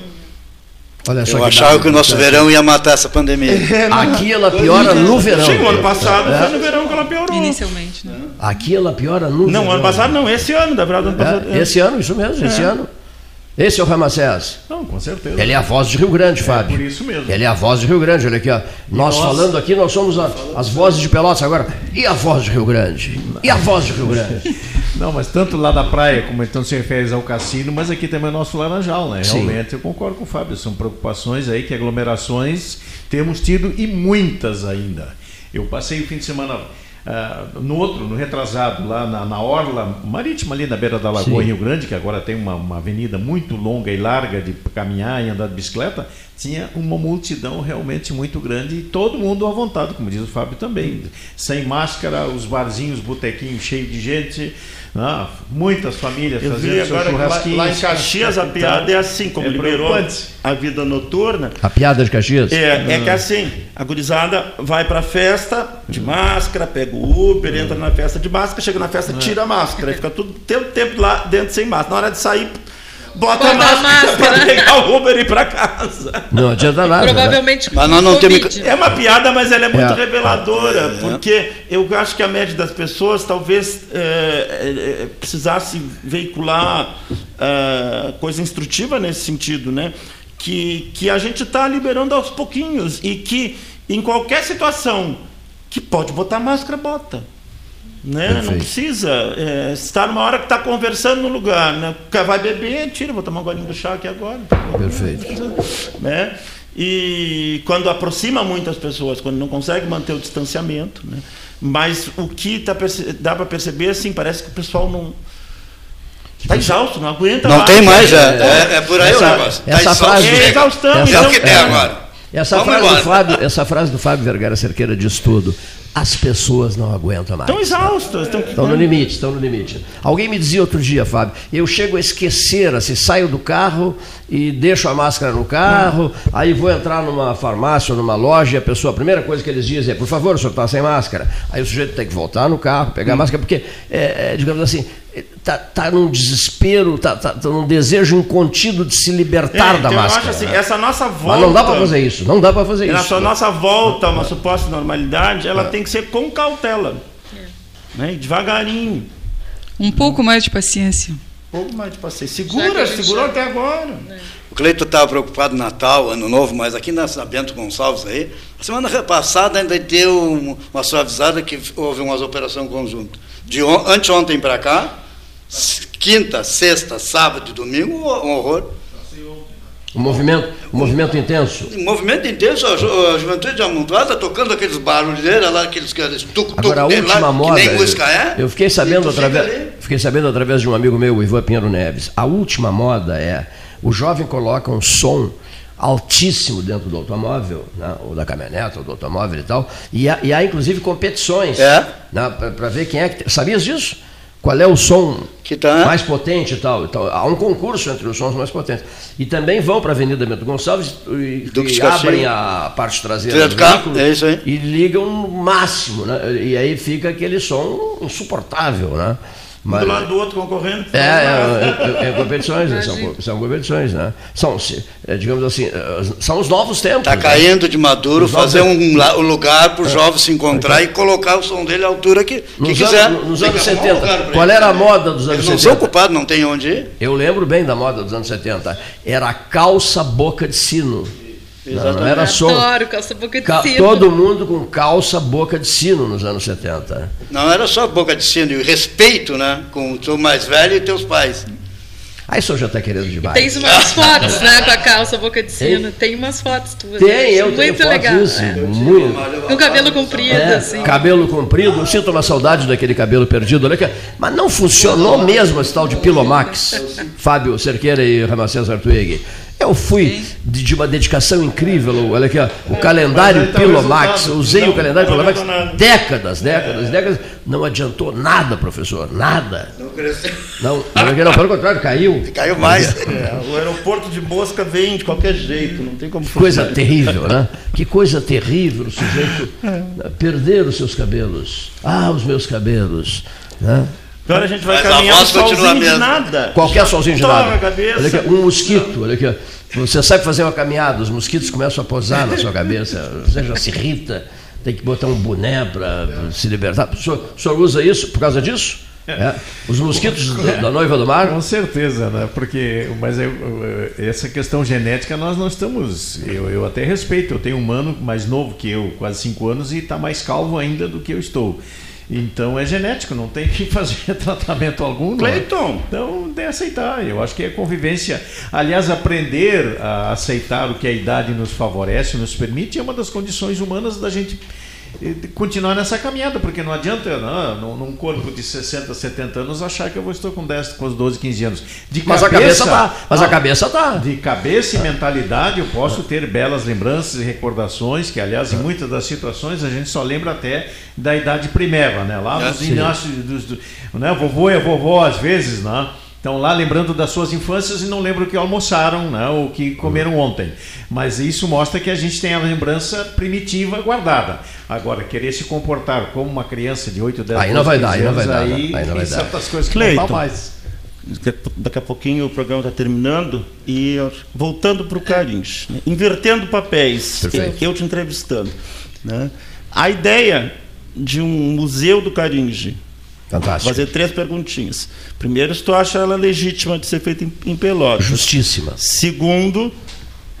Olha só Eu achava que o nosso verão ia matar essa pandemia. É, aqui ela piora no verão. O ano passado é. foi no verão que ela piorou. Inicialmente, né? Aqui ela piora no não, verão. Não, ano passado não, esse ano, da verdade, ano passado. É, esse ano, isso mesmo, esse é. ano. Esse é o Ramacés? Não, com certeza. Ele é a voz de Rio Grande, é, Fábio. por isso mesmo. Ele é a voz de Rio Grande, olha aqui, ó. Nós, nós falando aqui, nós somos a, as vozes de Pelotas agora. E a voz de Rio Grande? E a voz de Rio Grande? Não, mas tanto lá da praia, como então se refere ao cassino, mas aqui também é nosso Laranjal, né? Realmente Sim. eu concordo com o Fábio, são preocupações aí que aglomerações temos tido e muitas ainda. Eu passei o fim de semana uh, no outro, no retrasado, lá na, na, Orla Marítima, ali na beira da Lagoa, Sim. Rio Grande, que agora tem uma, uma avenida muito longa e larga de caminhar e andar de bicicleta, tinha uma multidão realmente muito grande e todo mundo à vontade, como diz o Fábio também. Sem máscara, os barzinhos, botequinhos cheios de gente, ah, muitas famílias Eu fazendo vi agora churrasquinhos. lá, lá em Caxias a piada é assim, como é liberou a vida noturna. A piada de Caxias? É, é que assim, a gurizada vai pra festa de máscara, pega o Uber, entra na festa de máscara, chega na festa, tira a máscara, e fica tudo tempo, tempo lá dentro sem máscara. Na hora de sair, bota, Bota a a máscara, máscara. pra pegar o Uber e ir pra casa. Não adianta nada. né? Provavelmente Mas nós não temos-. É uma piada, mas ela é muito É. reveladora, porque eu acho que a média das pessoas talvez é, é, é, precisasse veicular é, coisa instrutiva nesse sentido, né? Que, que a gente está liberando aos pouquinhos e que em qualquer situação que pode botar máscara, bota. Né? Não precisa é, estar numa hora que está conversando no lugar. Né? Quer- Vai beber, tira, vou tomar um golinho do chá aqui agora Perfeito. né? E quando aproxima muitas pessoas, quando não consegue manter o distanciamento, né? Mas o que tá perce- dá para perceber, assim, parece que o pessoal não está exausto, não aguenta Não mais. tem mais, é, é, é por aí Essa- o negócio. essa exausto, frase-. É exaustão, É então- o que tem É. agora. Essa frase. Fábio, essa frase do Fábio Vergara Cerqueira diz tudo. As pessoas não aguentam mais. Estão exaustos. Estão... Estão no limite, estão no limite. Alguém me dizia outro dia, Fábio, eu chego a esquecer, assim, saio do carro e deixo a máscara no carro, aí vou entrar numa farmácia ou numa loja e a pessoa, a primeira coisa que eles dizem é, por favor, o senhor está sem máscara. Aí o sujeito tem que voltar no carro, pegar a máscara, porque, é, é, digamos assim, está tá num desespero, está tá, tá num desejo incontido de se libertar É, da então máscara. Eu acho assim, né? essa nossa volta. Mas não dá para fazer isso, não dá para fazer isso. Essa nossa volta a uma suposta normalidade, ela tem que ser com cautela. Né? E devagarinho. Um pouco mais de paciência. Um pouco mais de paciência. Segura, segurou já- até agora. O Cleito estava preocupado Natal, Ano Novo, mas aqui na Bento Gonçalves aí, a semana passada ainda deu um- uma suavizada que houve umas operações conjuntas. De on, anteontem para cá, quinta, sexta, sábado e domingo, um horror. Um movimento, um movimento intenso. Um movimento intenso, a, ju a juventude amontoada tocando aqueles barulheiros lá, aqueles, aqueles tuc, tuc Agora a última lá, moda. que nem música é. Eu fiquei sabendo fica através, fiquei sabendo através de um amigo meu, o Ivan Pinheiro Neves. A última moda é o jovem coloca um som altíssimo dentro do automóvel, né, ou da caminhoneta, ou do automóvel e tal, e há, e há inclusive competições É. né, para ver quem é que. Sabias disso? Qual é o som Que tá- mais potente e tal, então, Há um concurso entre os sons mais potentes. E também vão para a Avenida Bento Gonçalves e, e abrem a parte traseira do carro, veículo é isso aí. e ligam no máximo, né? E aí fica aquele som insuportável, né? Um do lado do outro concorrendo. É, é, é, é competições, né? são, são competições, né? São, é, digamos assim, é, são os novos tempos. Está né? caindo de maduro, Os fazer um, um lugar para o jovem se encontrar e colocar o som dele à altura que, que Nos quiser. anos, nos anos que arrumar um 70, lugar pra qual era a moda dos anos Eles não 70? são ocupados, não tem onde ir. Eu lembro bem da moda dos anos 70. Era a calça boca de sino. Não, não Exatamente. era som. Adoro calça boca de Ca- sino. todo mundo com calça boca de sino nos anos 70. Não era só boca de sino, e respeito, né? Com o teu mais velho e teus pais. Aí o senhor já está querendo demais. Tem umas fotos, né, com a calça boca de sino. Tem umas fotos tuas. Tem, né? eu tenho Muito fotos legal. disso. é. Muito. Com cabelo comprido, É, assim. cabelo comprido, eu sinto uma saudade daquele cabelo perdido, olha aqui. mas não funcionou mesmo esse tal de Pilomax, Fábio Cerqueira e Ramacés Artuig. Eu fui de, de uma dedicação incrível, olha aqui, ó, o calendário tá Pilomax, usei Não, o calendário não Pilomax décadas, décadas, décadas, não adiantou nada, professor, nada. Não cresceu. Não, não, não pelo contrário, caiu. Caiu mais. É, o aeroporto de Mosca vem de qualquer jeito, não tem como Que coisa terrível, né? Que coisa terrível o sujeito perder os seus cabelos. Ah, os meus cabelos. Né? Pior a gente vai Mas caminhar continua solzinho de nada. Qualquer solzinho de nada. a cabeça. Olha aqui, um mosquito, olha aqui. Você sabe fazer uma caminhada, os mosquitos começam a posar na sua cabeça, você já se irrita, tem que botar um boné para se libertar. O senhor, o senhor usa isso por causa disso? É. Os mosquitos da, da noiva do mar? Com certeza, né? Porque, mas eu, eu- essa questão genética nós não estamos. Eu, eu até respeito. Eu tenho um mano mais novo que eu, quase 5 anos, e está mais calvo ainda do que eu estou. Então é genético, não tem que fazer tratamento algum. não é? Cleiton. Então tem que aceitar. Eu acho que é convivência. Aliás, aprender a aceitar o que a idade nos favorece, nos permite, é uma das condições humanas da gente continuar nessa caminhada, porque não adianta não, num corpo de 60, 70 anos achar que eu estar com 10, com os 12, 15 anos. De mas cabeça, a cabeça tá. Mas a cabeça tá. De cabeça e mentalidade eu posso ter belas lembranças e recordações, que aliás em muitas das situações a gente só lembra até da idade primeira, né? Lá nos é, inácios dos, do, né? vovô e a vovó às vezes, né? Estão lá lembrando das suas infâncias e não lembram o que almoçaram, né, ou o que comeram ontem. Mas isso mostra que a gente tem a lembrança primitiva guardada. Agora, querer se comportar como uma criança de 8, 10 aí não vai dar, aí não vai dar. Aí, aí não vai dar. certas coisas que Cleiton, não mais. Daqui a pouquinho o programa está terminando e voltando para o Carins, né? invertendo papéis, Perfeito. eu te entrevistando. Né? A ideia de um museu do Caringe Fantástico. Fazer três perguntinhas. Primeiro, se tu acha ela legítima de ser feita em, em Pelotas. Justíssima. Segundo,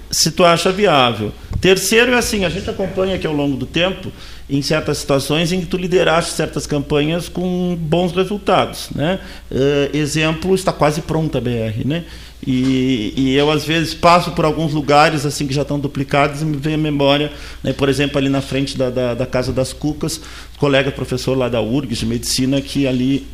se tu acha viável. Terceiro é assim, a gente acompanha aqui ao longo do tempo em certas situações em que tu lideraste certas campanhas com bons resultados, né? Uh, exemplo, está quase pronta a BR, né? E, e, eu, às vezes, passo por alguns lugares assim que já estão duplicados e me vem a memória, né, por exemplo, ali na frente da, da, da, Casa das Cucas, colega professor lá da URGS de Medicina, que ali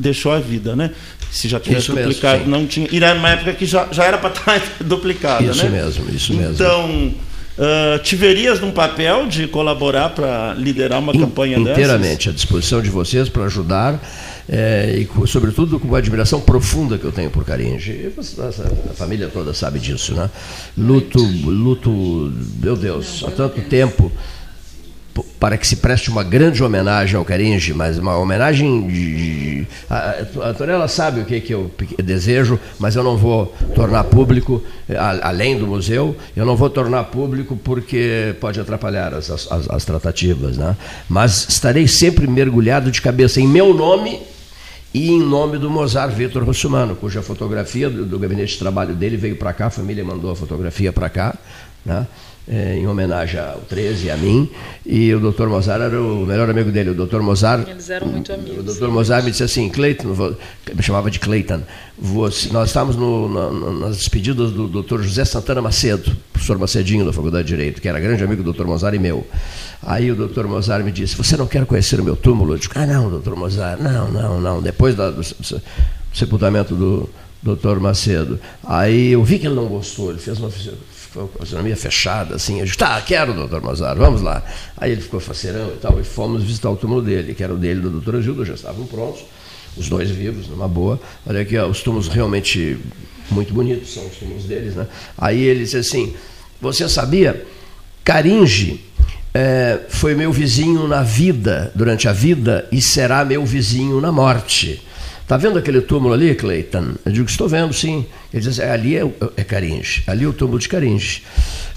deixou a vida, né? Se já tivesse isso duplicado, mesmo, não tinha. E era uma época que já, já era para estar duplicada, isso né? Isso mesmo, isso mesmo. Então. Uh, te verias num papel de colaborar para liderar uma In, campanha inteiramente dessas? Inteiramente à disposição de vocês para ajudar é, e sobretudo com uma admiração profunda que eu tenho por Caringe. A família toda sabe disso, né? Luto, luto, meu Deus, há tanto tempo para que se preste uma grande homenagem ao Caringe, mas uma homenagem de. A, a Antonella sabe o que, que eu desejo, mas eu não vou tornar público, a, além do museu, eu não vou tornar público porque pode atrapalhar as, as, as tratativas. Né? Mas estarei sempre mergulhado de cabeça em meu nome e em nome do Mozart Vitor Russumano, cuja fotografia do, do, gabinete de trabalho dele veio para cá, a família mandou a fotografia para cá, né? É, em homenagem ao 13 e a mim, e o Dr. Mozart era o melhor amigo dele. O Dr. Mozart. Eles eram muito amigos. O Dr. Mozart me disse assim: Cleiton, me chamava de Cleiton, nós estávamos no, no, nas despedidas do Dr. José Santana Macedo, professor Macedinho da Faculdade de Direito, que era grande amigo do Dr. Mozart e meu. Aí o doutor Mozart me disse: Você não quer conhecer o meu túmulo? Eu disse: Ah, não, doutor Mozart, não, não, não. Depois da, do, do sepultamento do doutor Macedo. Aí eu vi que ele não gostou, ele fez uma fisionomia fechada, assim. Eu disse: Tá, quero, doutor Mozart, vamos lá. Aí ele ficou faceirão e tal, e fomos visitar o túmulo dele, que era o dele do doutor Gildo, já estavam prontos, os dois vivos, numa boa. Olha aqui, ó, os túmulos realmente muito bonitos são os túmulos deles, né? Aí ele disse assim: Você sabia? Caringe é, foi meu vizinho na vida, durante a vida, e será meu vizinho na morte. Está vendo aquele túmulo ali, Cleiton? Eu digo, estou vendo, sim. Ele diz, é, ali é, é Caringe, ali é o túmulo de Caringe.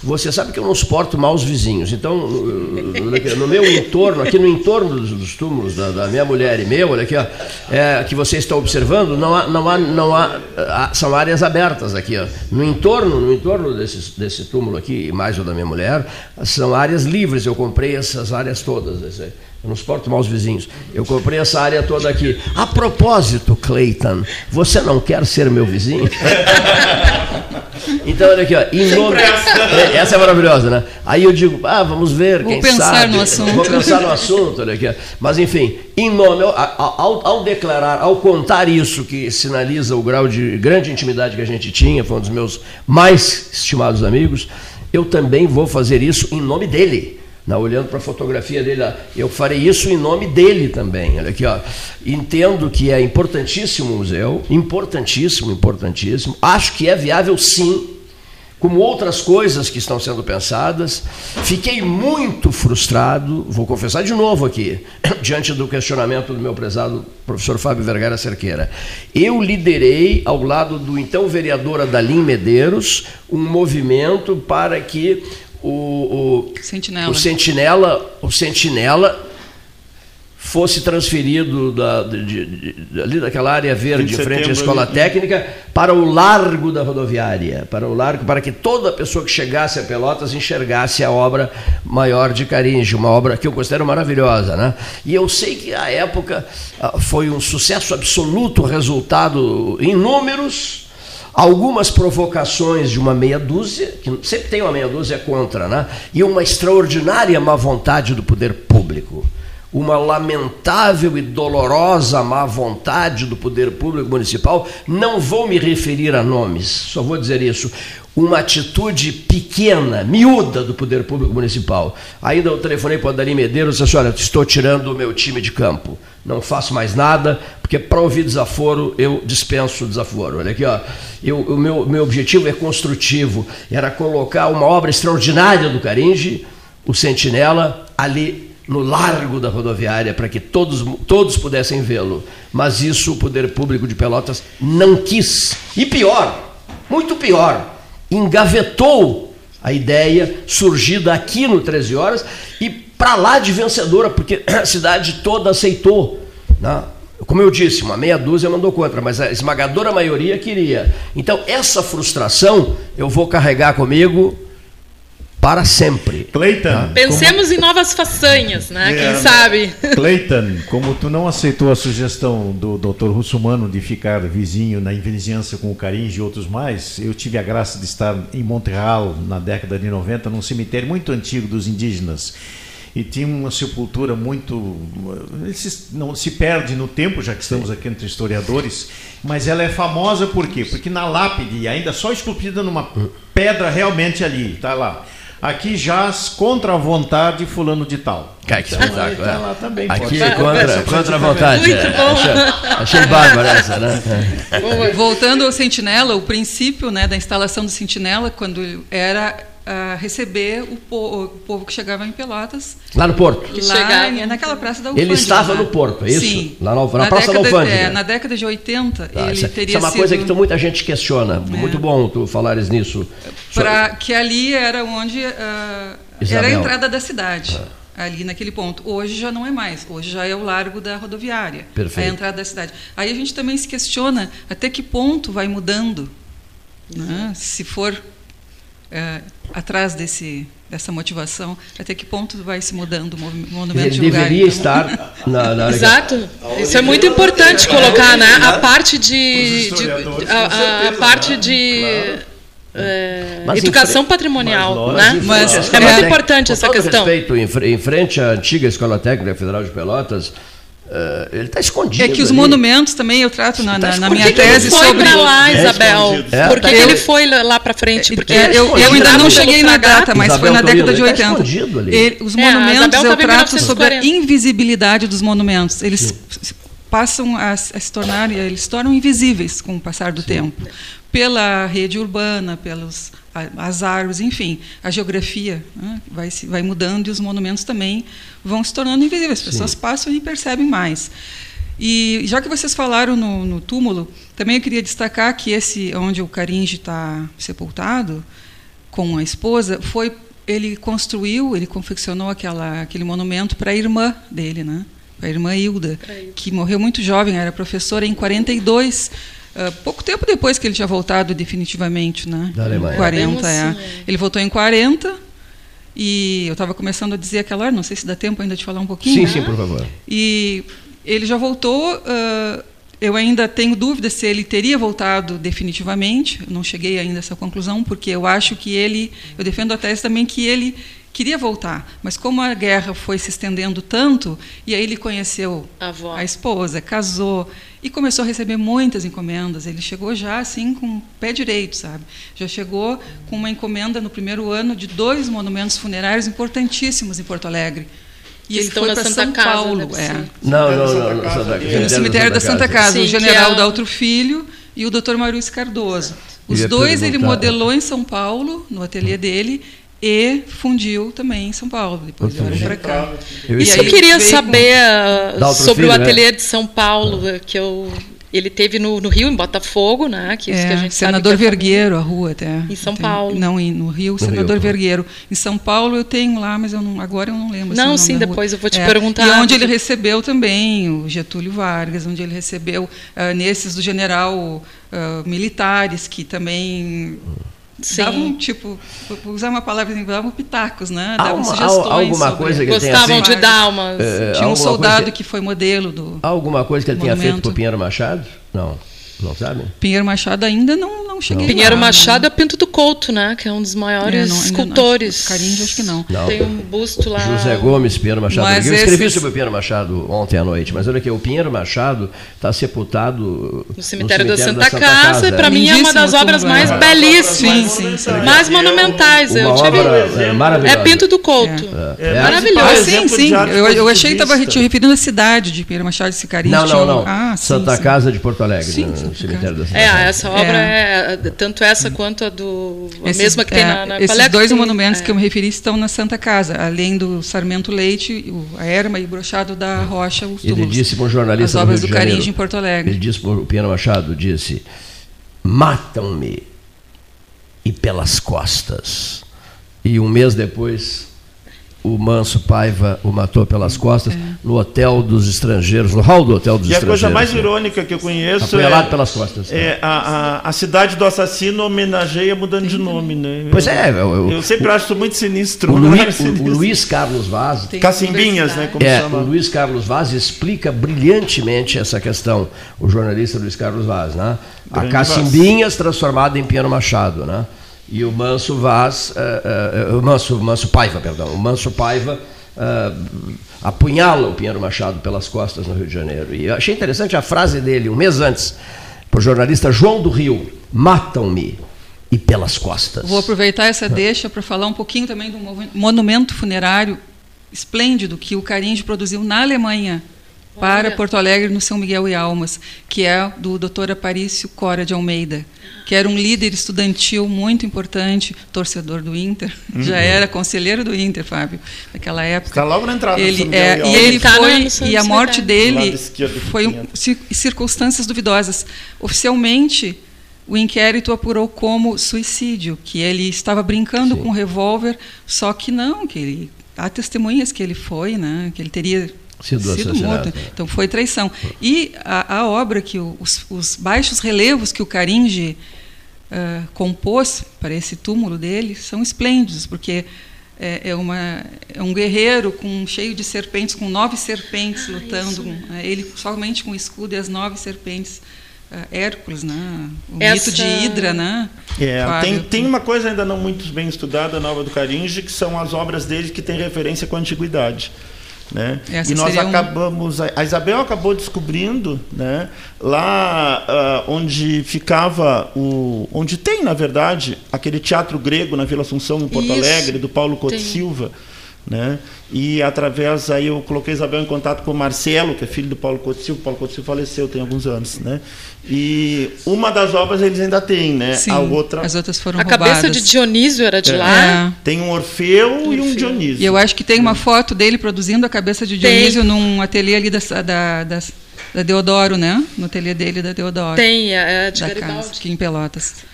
Você sabe que eu não suporto maus vizinhos, então no meu entorno, aqui no entorno dos, túmulos da, da, minha mulher e meu, olha aqui, ó, é, que você está observando, não há, não há, não há, são áreas abertas aqui, ó. No entorno, no entorno desse, desse túmulo aqui, mais o da minha mulher, são áreas livres. Eu comprei essas áreas todas. Esse, eu não suporto maus vizinhos. Eu comprei essa área toda aqui. A propósito, Clayton, você não quer ser meu vizinho? então, olha aqui, ó, em nome... É, essa é maravilhosa, né? Aí eu digo, ah, vamos ver, Vou quem pensar sabe. No assunto. Vou pensar no assunto, olha aqui. Mas, enfim, em nome, ao, ao, declarar, ao contar isso, que sinaliza o grau de grande intimidade que a gente tinha, foi um dos meus mais estimados amigos, eu também vou fazer isso em nome dele olhando para a fotografia dele, eu farei isso em nome dele também. Olha aqui, ó. Entendo que é importantíssimo o museu, importantíssimo, importantíssimo. Acho que é viável sim, como outras coisas que estão sendo pensadas. Fiquei muito frustrado, vou confessar de novo aqui, diante do questionamento do meu prezado professor Fábio Vergara Cerqueira. Eu liderei, ao lado do então vereador Adalim Medeiros, um movimento para que o, o, sentinela. o sentinela, o sentinela fosse transferido da, de, de, de, ali daquela área verde, em frente à escola ali. técnica, para o largo da rodoviária, para o largo, para que toda pessoa que chegasse a Pelotas enxergasse a obra maior de Caringe, uma obra que eu considero maravilhosa, né? E eu sei que a época ah, foi um sucesso absoluto, resultado em números algumas provocações de uma meia dúzia, que sempre tem uma meia dúzia contra, né? e uma extraordinária má vontade do poder público. Uma lamentável e dolorosa má vontade do poder público municipal, não vou me referir a nomes, só vou dizer isso, uma atitude pequena, miúda do poder público municipal. Ainda eu telefonei para o Adari Medeiros e disse, olha, estou tirando o meu time de campo, não faço mais nada, porque para ouvir desaforo eu dispenso o desaforo. Olha aqui, ó, eu, o meu, meu objetivo é construtivo, era colocar uma obra extraordinária do Caringe, o Sentinela, ali no largo da rodoviária para que todos, todos pudessem vê-lo. Mas isso o poder público de Pelotas não quis. E pior, muito pior, engavetou a ideia surgida aqui no 13 Horas e para lá de vencedora, porque a cidade toda aceitou. Né? Como eu disse, uma meia dúzia mandou contra, mas a esmagadora maioria queria. Então, essa frustração eu vou carregar comigo para sempre. Cleiton. Ah, Pensemos como... em novas façanhas, né? É, Quem sabe? Cleiton, como tu não aceitou a sugestão do Dr. Russumano de ficar vizinho na vizinhança com o Caringe e outros mais, eu tive a graça de estar em Montreal na década de 90, num cemitério muito antigo dos indígenas. E tinha uma sepultura muito. Se, não se perde no tempo, já que estamos aqui entre historiadores, mas ela é famosa por quê? Porque na lápide, ainda só esculpida numa pedra realmente ali, está lá Aqui jaz contra a vontade fulano de tal. Cara, que então, espetáculo. Tá lá também, Aqui pode. contra, contra a vontade. Muito é. bom. Achei, achei bárbaro essa, né? Voltando ao Sentinela, o princípio né, da instalação do Sentinela, quando era uh, receber o, po o, povo que chegava em Pelotas. Lá no Porto? Que lá, chegava. naquela praça da Alfândega. Ele estava no Porto, é isso? Sim. Lá na, na, na Praça década, da Alfândega. É, na década de 80, tá, ele isso, teria Isso é uma sido... coisa que muita gente questiona. É. Muito bom tu falares nisso. Pra, que ali era onde... Uh, era a entrada da cidade. Ah ali naquele ponto. Hoje já não é mais, hoje já é o largo da rodoviária, Perfeito. a entrada da cidade. Aí a gente também se questiona até que ponto vai mudando, né? se for é, atrás desse, dessa motivação, até que ponto vai se mudando o monumento Ele de lugar. deveria então. estar na, na Exato. Isso é muito importante colocar, né? A parte de, de a, a, parte de é, educação patrimonial, mas, né? Mas, é muito importante essa questão. Respeito, em frente à antiga Escola Técnica Federal de Pelotas, Uh, ele está escondido. É que os ali. monumentos também eu trato na, tá na minha tese ele foi sobre. Pra lá, Isabel. É, Por que, tá ele foi lá para frente? Porque é, eu, eu, ainda não cheguei na data, mas Isabel foi na década de 80. Tá ele, os é, monumentos eu trato sobre a invisibilidade dos monumentos. Eles Sim. passam a, a, se tornar, eles se tornam invisíveis com o passar do Sim. tempo pela rede urbana, pelas as árvores, enfim, a geografia né, vai, se, vai mudando e os monumentos também vão se tornando invisíveis. As pessoas Sim. passam e percebem mais. E já que vocês falaram no, no, túmulo, também eu queria destacar que esse onde o Caringe está sepultado com a esposa foi ele construiu, ele confeccionou aquela, aquele monumento para a irmã dele, né? Para a irmã Hilda, que morreu muito jovem, era professora em 42 Uh, pouco tempo depois que ele tinha voltado definitivamente, né? Da Alemanha. 40, é. Ele voltou em 40 e eu estava começando a dizer aquela hora, não sei se dá tempo ainda de falar um pouquinho. Sim, né? sim, por favor. E ele já voltou. Uh, eu ainda tenho dúvida se ele teria voltado definitivamente. Eu não cheguei ainda a essa conclusão, porque eu acho que ele, eu defendo a tese também que ele queria voltar, mas como a guerra foi se estendendo tanto, e aí ele conheceu a, a esposa, casou e começou a receber muitas encomendas. Ele chegou já assim com o pé direito, sabe? Já chegou com uma encomenda no primeiro ano de dois monumentos funerários importantíssimos em Porto Alegre. E ele foi para São Casa, Paulo, é. Não, não, não, não, Santa no cemitério da Santa Casa, Sim, o general é... Daltro Filho e o Dr. Maurício Cardoso. Os dois ele modelou em São Paulo, no ateliê dele, e fundiu também em São Paulo. Depois eu para cá. Isso eu queria saber com... Ah, sobre filho, o né? ateliê né? de São Paulo, que eu ele teve no, no, Rio, em Botafogo, né? Que, é, que a gente Senador sabe é Vergueiro, a rua até. Em São Paulo. Não, no Rio, no Senador Rio, Vergueiro. Em São Paulo eu tenho lá, mas eu não, agora eu não lembro. Não, sim, depois eu vou te é, perguntar. E onde ele recebeu também o Getúlio Vargas, onde ele recebeu uh, nesses do general uh, militares que também Sim. davam tipo, vou usar uma palavra assim, davam pitacos, né? Davam uma, sugestões. Alguma sobre... coisa que Gostavam ele de dar umas. É, Tinha um soldado que... que... foi modelo do. Alguma coisa que ele monumento. tenha feito com o Pinheiro Machado? Não. Não sabe? Pinheiro Machado ainda não, não não cheguei Pinheiro lá, Machado é Pinto do Couto, né? Que é um dos maiores é, não, escultores. Carinho, acho que não. não. Tem um busto lá. José Gomes, Pinheiro Machado. Mas eu escrevi esses... sobre o Pinheiro Machado ontem à noite, mas olha aqui, o Pinheiro Machado está sepultado no cemitério, no cemitério da, Santa da Santa, Casa, Casa. para mim é uma das obras mais belíssimas, sim, sim, mais monumentais. Uma eu tive... é, maravilhosa. É Pinto do Couto. É, é. Maravilhoso. Ah, sim, sim. Eu, eu achei que estava te referindo à cidade de Pinheiro Machado de Sicarim. Não, não, não. Ah, Santa Casa de Porto Alegre, sim, no cemitério da Santa É, essa obra é tanto essa quanto a do. A esses, mesma que tem é, na, na Esses dois monumentos é. que eu me referi estão na Santa Casa, além do Sarmento Leite, a Erma e o Brochado da Rocha, os túmulos. Ele disse para um jornalista. As obras do, do Caringe em Porto Alegre. Ele disse para o Piano Machado: disse, matam-me e pelas costas. E um mês depois o Manso Paiva o matou pelas costas é. no hotel dos estrangeiros, no hall do hotel dos e estrangeiros. E a coisa mais irônica que eu conheço Apunhalado é, pelas costas. É a, a, a, cidade do assassino homenageia mudando de nome, né? Pois é. Eu, eu sempre o, acho muito sinistro. O, Luiz, sinistro. o Luiz Carlos Vaz... Cacimbinhas, né? Como é, chama. O Luiz Carlos Vaz explica brilhantemente essa questão. O jornalista Luiz Carlos Vaz, né? Grande a Cacimbinhas Vaz. transformada em Piano Machado, né? E o Manso Vaz, uh, uh, o Manso, Manso Paiva, perdão, o Manso Paiva uh, apunhala o Pinheiro Machado pelas costas no Rio de Janeiro. E eu achei interessante a frase dele, um mês antes, para o jornalista João do Rio: matam-me e pelas costas. Vou aproveitar essa deixa para falar um pouquinho também do monumento funerário esplêndido que o Caringe produziu na Alemanha para Porto Alegre no São Miguel e Almas, que é do Dr. Aparício Cora de Almeida, que era um líder estudantil muito importante, torcedor do Inter, uhum. já era conselheiro do Inter, Fábio, naquela época. Está logo na entrada. Ele é, e ele tá foi e a morte dele foi um, circunstâncias duvidosas. Oficialmente o inquérito apurou como suicídio, que ele estava brincando Sim. com um revólver, só que não, que ele há testemunhas que ele foi, né, que ele teria sido, sido morto. Então foi traição. E a, a obra que o, os, os, baixos relevos que o Caringe uh, compôs para esse túmulo dele são esplêndidos, porque é, é, uma, é um guerreiro com cheio de serpentes, com nove serpentes ah, lutando, com, é, ele somente com o escudo e as nove serpentes. Uh, Hércules, né? o Essa... mito de Hidra, né? É, tem, tem uma coisa ainda não muito bem estudada, nova do Caringe, que são as obras dele que têm referência com a antiguidade. Né? e nós acabamos, um... a Isabel acabou descobrindo, né, lá uh, onde ficava o, onde tem na verdade aquele teatro grego na Vila Assunção em Porto Isso. Alegre do Paulo Couto Silva, né? E através aí eu coloquei Isabel em contato com o Marcelo, que é filho do Paulo Couto Silva. O Paulo Couto Silva faleceu tem alguns anos, né? E uma das obras eles ainda têm, né? Sim, a outra as outras foram A roubadas. cabeça de Dionísio era de é. lá. É. Tem um Orfeu, Orfeu, e um Dionísio. E eu acho que tem uma foto dele produzindo a cabeça de Dionísio tem. num ateliê ali da, da, da, da Deodoro, né? No ateliê dele da Deodoro. Tem, é, é de da Garibaldi. Casa, aqui em Pelotas.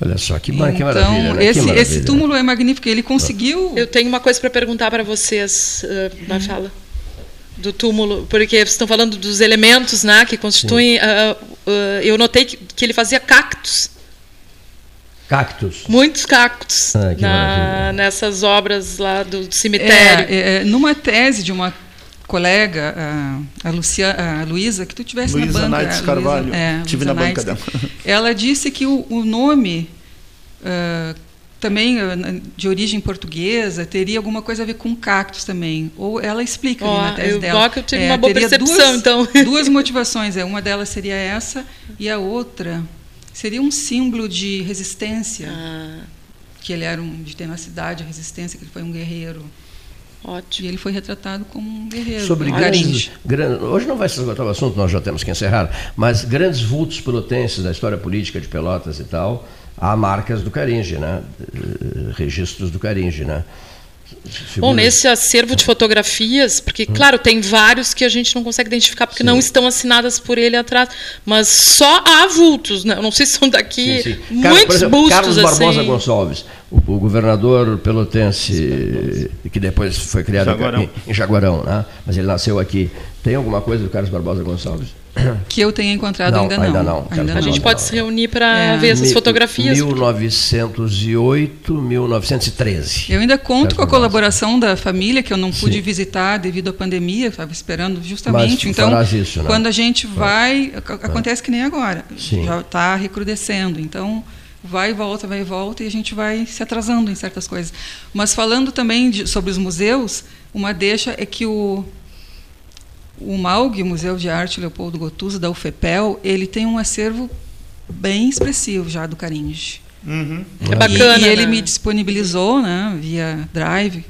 Olha só, que, então, que maravilha. Né? Esse, maravilha. esse túmulo é magnífico. Ele conseguiu. Eu tenho uma coisa para perguntar para vocês uh, na hum. fala do túmulo, porque vocês estão falando dos elementos né, que constituem. Uh, uh, eu notei que, que, ele fazia cactos. Cactos? Muitos cactos ah, na, nessas obras lá do, do cemitério. É, é, numa tese de uma colega, a, a, Lucia, a Luísa, que tu tivesse Luísa na banca. Luísa Carvalho, é, tive Luiza na banca dela. Ela disse que o, o nome, uh, também uh, de origem portuguesa, teria alguma coisa a ver com cactos também. Ou ela explica oh, ali na tese eu dela. Que eu tive é, uma boa percepção, duas, então. Duas motivações. É, uma delas seria essa, e a outra seria um símbolo de resistência. Ah. Que ele era um, de tenacidade, resistência, que ele foi um guerreiro. Ótimo. E ele foi retratado como um guerreiro. Sobre grandes, grandes, hoje não vai se esgotar o assunto, nós já temos que encerrar, mas grandes vultos pelotenses da história política de Pelotas e tal, há marcas do Caringe, né? Eh, registros do Caringe, né? Figuras. Bom, nesse acervo de fotografias, porque, hum. claro, tem vários que a gente não consegue identificar porque sim. não estão assinadas por ele atrás, mas só há vultos, né? Eu não sei se são daqui sim, sim. muitos exemplo, bustos Carlos Barbosa assim. Gonçalves, o, o, governador pelotense, que depois foi criado Jaguarão. Em, em Jaguarão, né? mas ele nasceu aqui. Tem alguma coisa do Carlos Barbosa Gonçalves? que eu tenha encontrado Não, ainda não. ainda não. Ainda A gente não. pode se reunir para É. ver essas fotografias. 1908, 1913. Eu ainda conto com a colaboração da família, que eu não pude visitar devido à pandemia, estava esperando justamente. Mas então, farás isso, né? quando a gente vai, ac- acontece que nem agora, Sim. já está recrudescendo. Então, vai e volta, vai e volta, e a gente vai se atrasando em certas coisas. Mas falando também de- sobre os museus, uma deixa é que o o MAUG, o Museu de Arte Leopoldo Gotuso, da UFEPEL, ele tem um acervo bem expressivo já do Caringe. Uhum. É bacana. E, e ele né? me disponibilizou, né, via Drive.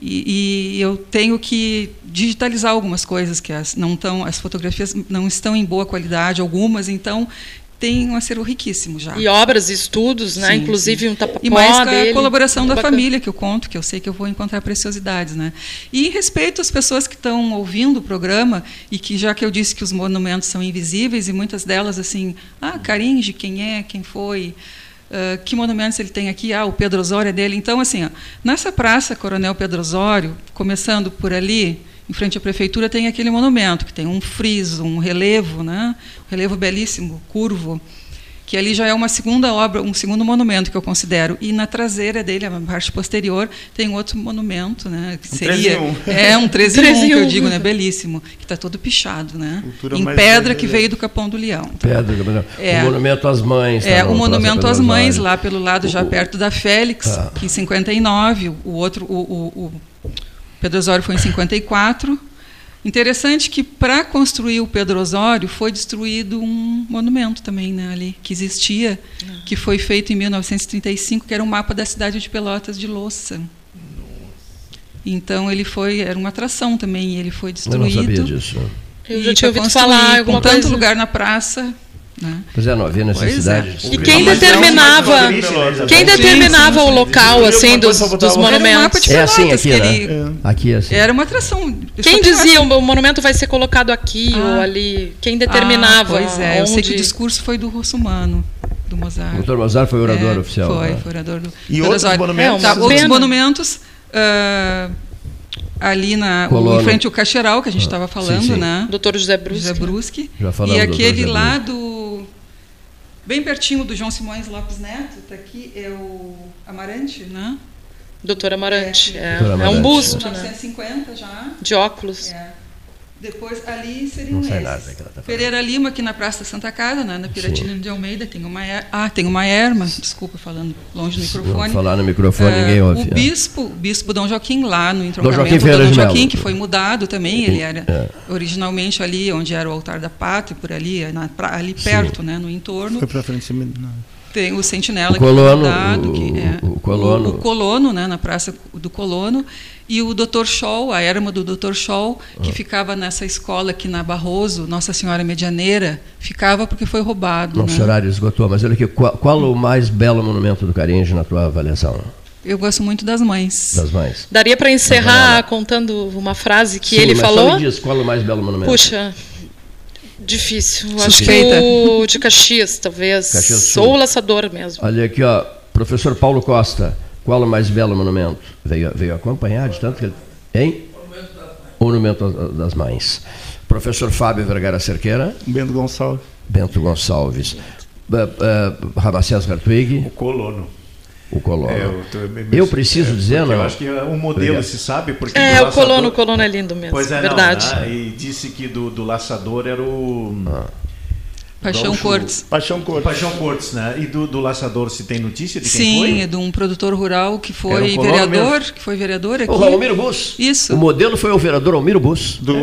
E, e eu tenho que digitalizar algumas coisas que as não estão, as fotografias não estão em boa qualidade, algumas, então tem um acervo riquíssimo já. E obras e estudos, né? Sim, Inclusive sim. um tapapó E mais com a dele. colaboração da Bacana. família que eu conto, que eu sei que eu vou encontrar preciosidades, né? E em respeito às pessoas que estão ouvindo o programa e que já que eu disse que os monumentos são invisíveis e muitas delas assim, ah, Caringe, quem é, quem foi, ah, que monumentos ele tem aqui, ah, o Pedro Osório é dele. Então assim, ó, nessa praça Coronel Pedro Osório, começando por ali, em frente à prefeitura tem aquele monumento que tem um friso, um relevo, né? Um relevo belíssimo, curvo que ali já é uma segunda obra, um segundo monumento que eu considero. E na traseira dele, a parte posterior, tem outro monumento, né? Que Um seria 13 em um. é um 13 em 13 um, em que eu digo, né? Belíssimo, que está todo pichado, né? Cultura em pedra que veio do Capão do Leão. Pedra, É. o Monumento às Mães. tá É, o monumento às mães, lá pelo lado, já O- perto da Félix, Ah. que em 59, o outro, o, o, o Pedro Osório foi em 54. Interessante que para construir o Pedro Osório foi destruído um monumento também né, ali, que existia, que foi feito em 1935, que era um mapa da cidade de Pelotas de Louça. Então ele foi, era uma atração também, e ele foi Eu destruído. não sabia disso. Eu E já tinha ouvido falar alguma com tanto coisa. lugar na praça. Né? Pois é, não havia necessidade. Pois de E quem é determinava, quem Sim, determinava sim, o sim. local assim dos, dos um- um monumentos? É assim aqui, né? ele Aqui é assim. era uma atração. Quem dizia o monumento vai ser colocado aqui Ah. ou ali? Quem determinava? Ah, pois é, eu sei que o discurso foi do russomano, do Mozart. O doutor Mozart foi orador É, oficial. Foi, né? foi orador do E outros monumentos? Tá, É, outros monumentos ah, ali na, Colono. em frente ao Cacheral, que a gente estava falando, sim. né? Doutor José Brusque. José Brusque. Já falamos E aquele lá do. Bem pertinho do João Simões Lopes Neto, está aqui, é o Amarante, né? Doutor Amarante. É, Doutor é um Amarante. busto, né? 950 já. De óculos. É. Depois ali seriam Não esses. nada ela tá. Pereira Lima, aqui na Praça da Santa Casa, né, na Piratina de Almeida, tem uma er... Ah, tem uma erma, desculpa, falando longe do Não microfone. falar no microfone, Ah, ninguém ouve. O é. bispo, o bispo Dom Joaquim, lá no entroncamento Joaquim do Ferreira Dom de Joaquim, que foi mudado também, ele era É. originalmente ali onde era o altar da pátria, por ali, na pra- ali perto, né, no entorno. Foi pra frente. Não. Tem o Sentinela O que foi colono, o- que é o colono. o, o colono, né, na Praça do Colono, e o Dr. Scholl, a erma do Dr. Scholl, Ah. que ficava nessa escola aqui na Barroso, Nossa Senhora Medianeira, ficava porque foi roubado. Nosso né? horário esgotou, mas olha aqui, qual, qual o mais belo monumento do Caringe na tua avaliação? Eu gosto muito das mães. Das mães. Daria para encerrar contando uma frase que Sim, ele mas falou? Só me diz, qual o mais belo monumento? Puxa, difícil. Acho que Suspeita. o de Caxias, talvez. Caxias Sul. Ou o Laçador mesmo. Olha aqui, ó, professor Paulo Costa, qual o mais belo monumento? Veio, veio acompanhar de tanto que ele... Hein? Monumento das Mães. Professor Fábio Vergara Cerqueira, Bento Gonçalves. Bento Gonçalves, uh, uh, Ramacés Hartwig, O colono. O Colono. É, eu, tô- Eu preciso dizer, porque não? Eu acho que o modelo Obrigado. se sabe, porque É, o colono, o colono é lindo mesmo. Pois é, verdade. Não, né? E disse que do, do laçador era o. Paixão Gaúcho- Cortes. Paixão O Cortes. Paixão Cortes, né? E do, do laçador se tem notícia de quem Sim, foi? é de um produtor rural que foi um vereador, mesmo. que foi vereador aqui. O Almiro Bus. Isso. O modelo foi o vereador Almiro Bus. Do...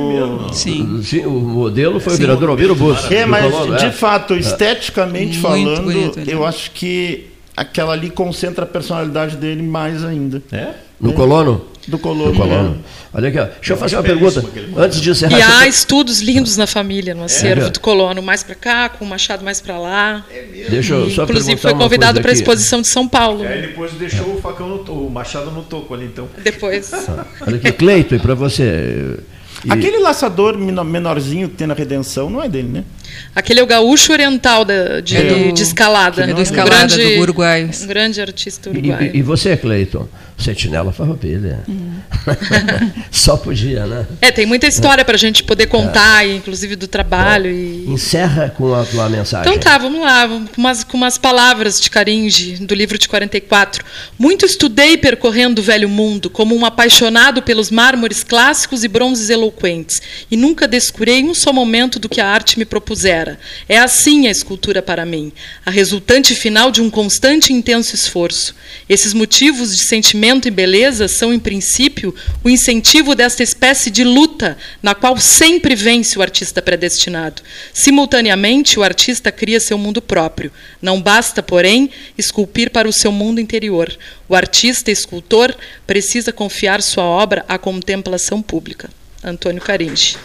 Sim. Sim, o modelo foi o Sim. vereador Almiro Bus. É, mas de é. fato, esteticamente Muito falando, bonito eu acho que aquela ali concentra a personalidade dele mais ainda. É? No colono? Do colono. No colono. Olha aqui, ó. deixa eu fazer uma pergunta. Antes de encerrar. E eu- há estudos lindos na família, no acervo É. do colono, mais para cá, com o Machado mais para lá. Deixa eu só Inclusive foi convidado para a exposição de São Paulo. Aí depois deixou o facão no o machado no toco ali, então. Depois. Olha aqui, Cleito, e para você. e- Aquele laçador meno- menorzinho que tem na Redenção não é dele, né? Aquele é o gaúcho oriental de, de, é, de escalada. É do escalada um grande, do Uruguai. Um grande artista uruguaio. E, e você, Cleiton? Sentinela Farroupilha. Hum. Só podia, né? É, tem muita história para a gente poder contar, é. inclusive do trabalho. E... Encerra com a tua mensagem. Então tá, vamos lá, com umas, com umas palavras de Caringe, do livro de 44. Muito estudei percorrendo o velho mundo, como um apaixonado pelos mármores clássicos e bronzes eloquentes, e nunca descurei um só momento do que a arte me propusera. É assim a escultura para mim, a resultante final de um constante e intenso esforço. Esses motivos de sentimento e beleza são, em princípio, o incentivo desta espécie de luta, na qual sempre vence o artista predestinado. Simultaneamente, o artista cria seu mundo próprio. Não basta, porém, esculpir para o seu mundo interior. O artista escultor precisa confiar sua obra à contemplação pública. Antônio Caringe.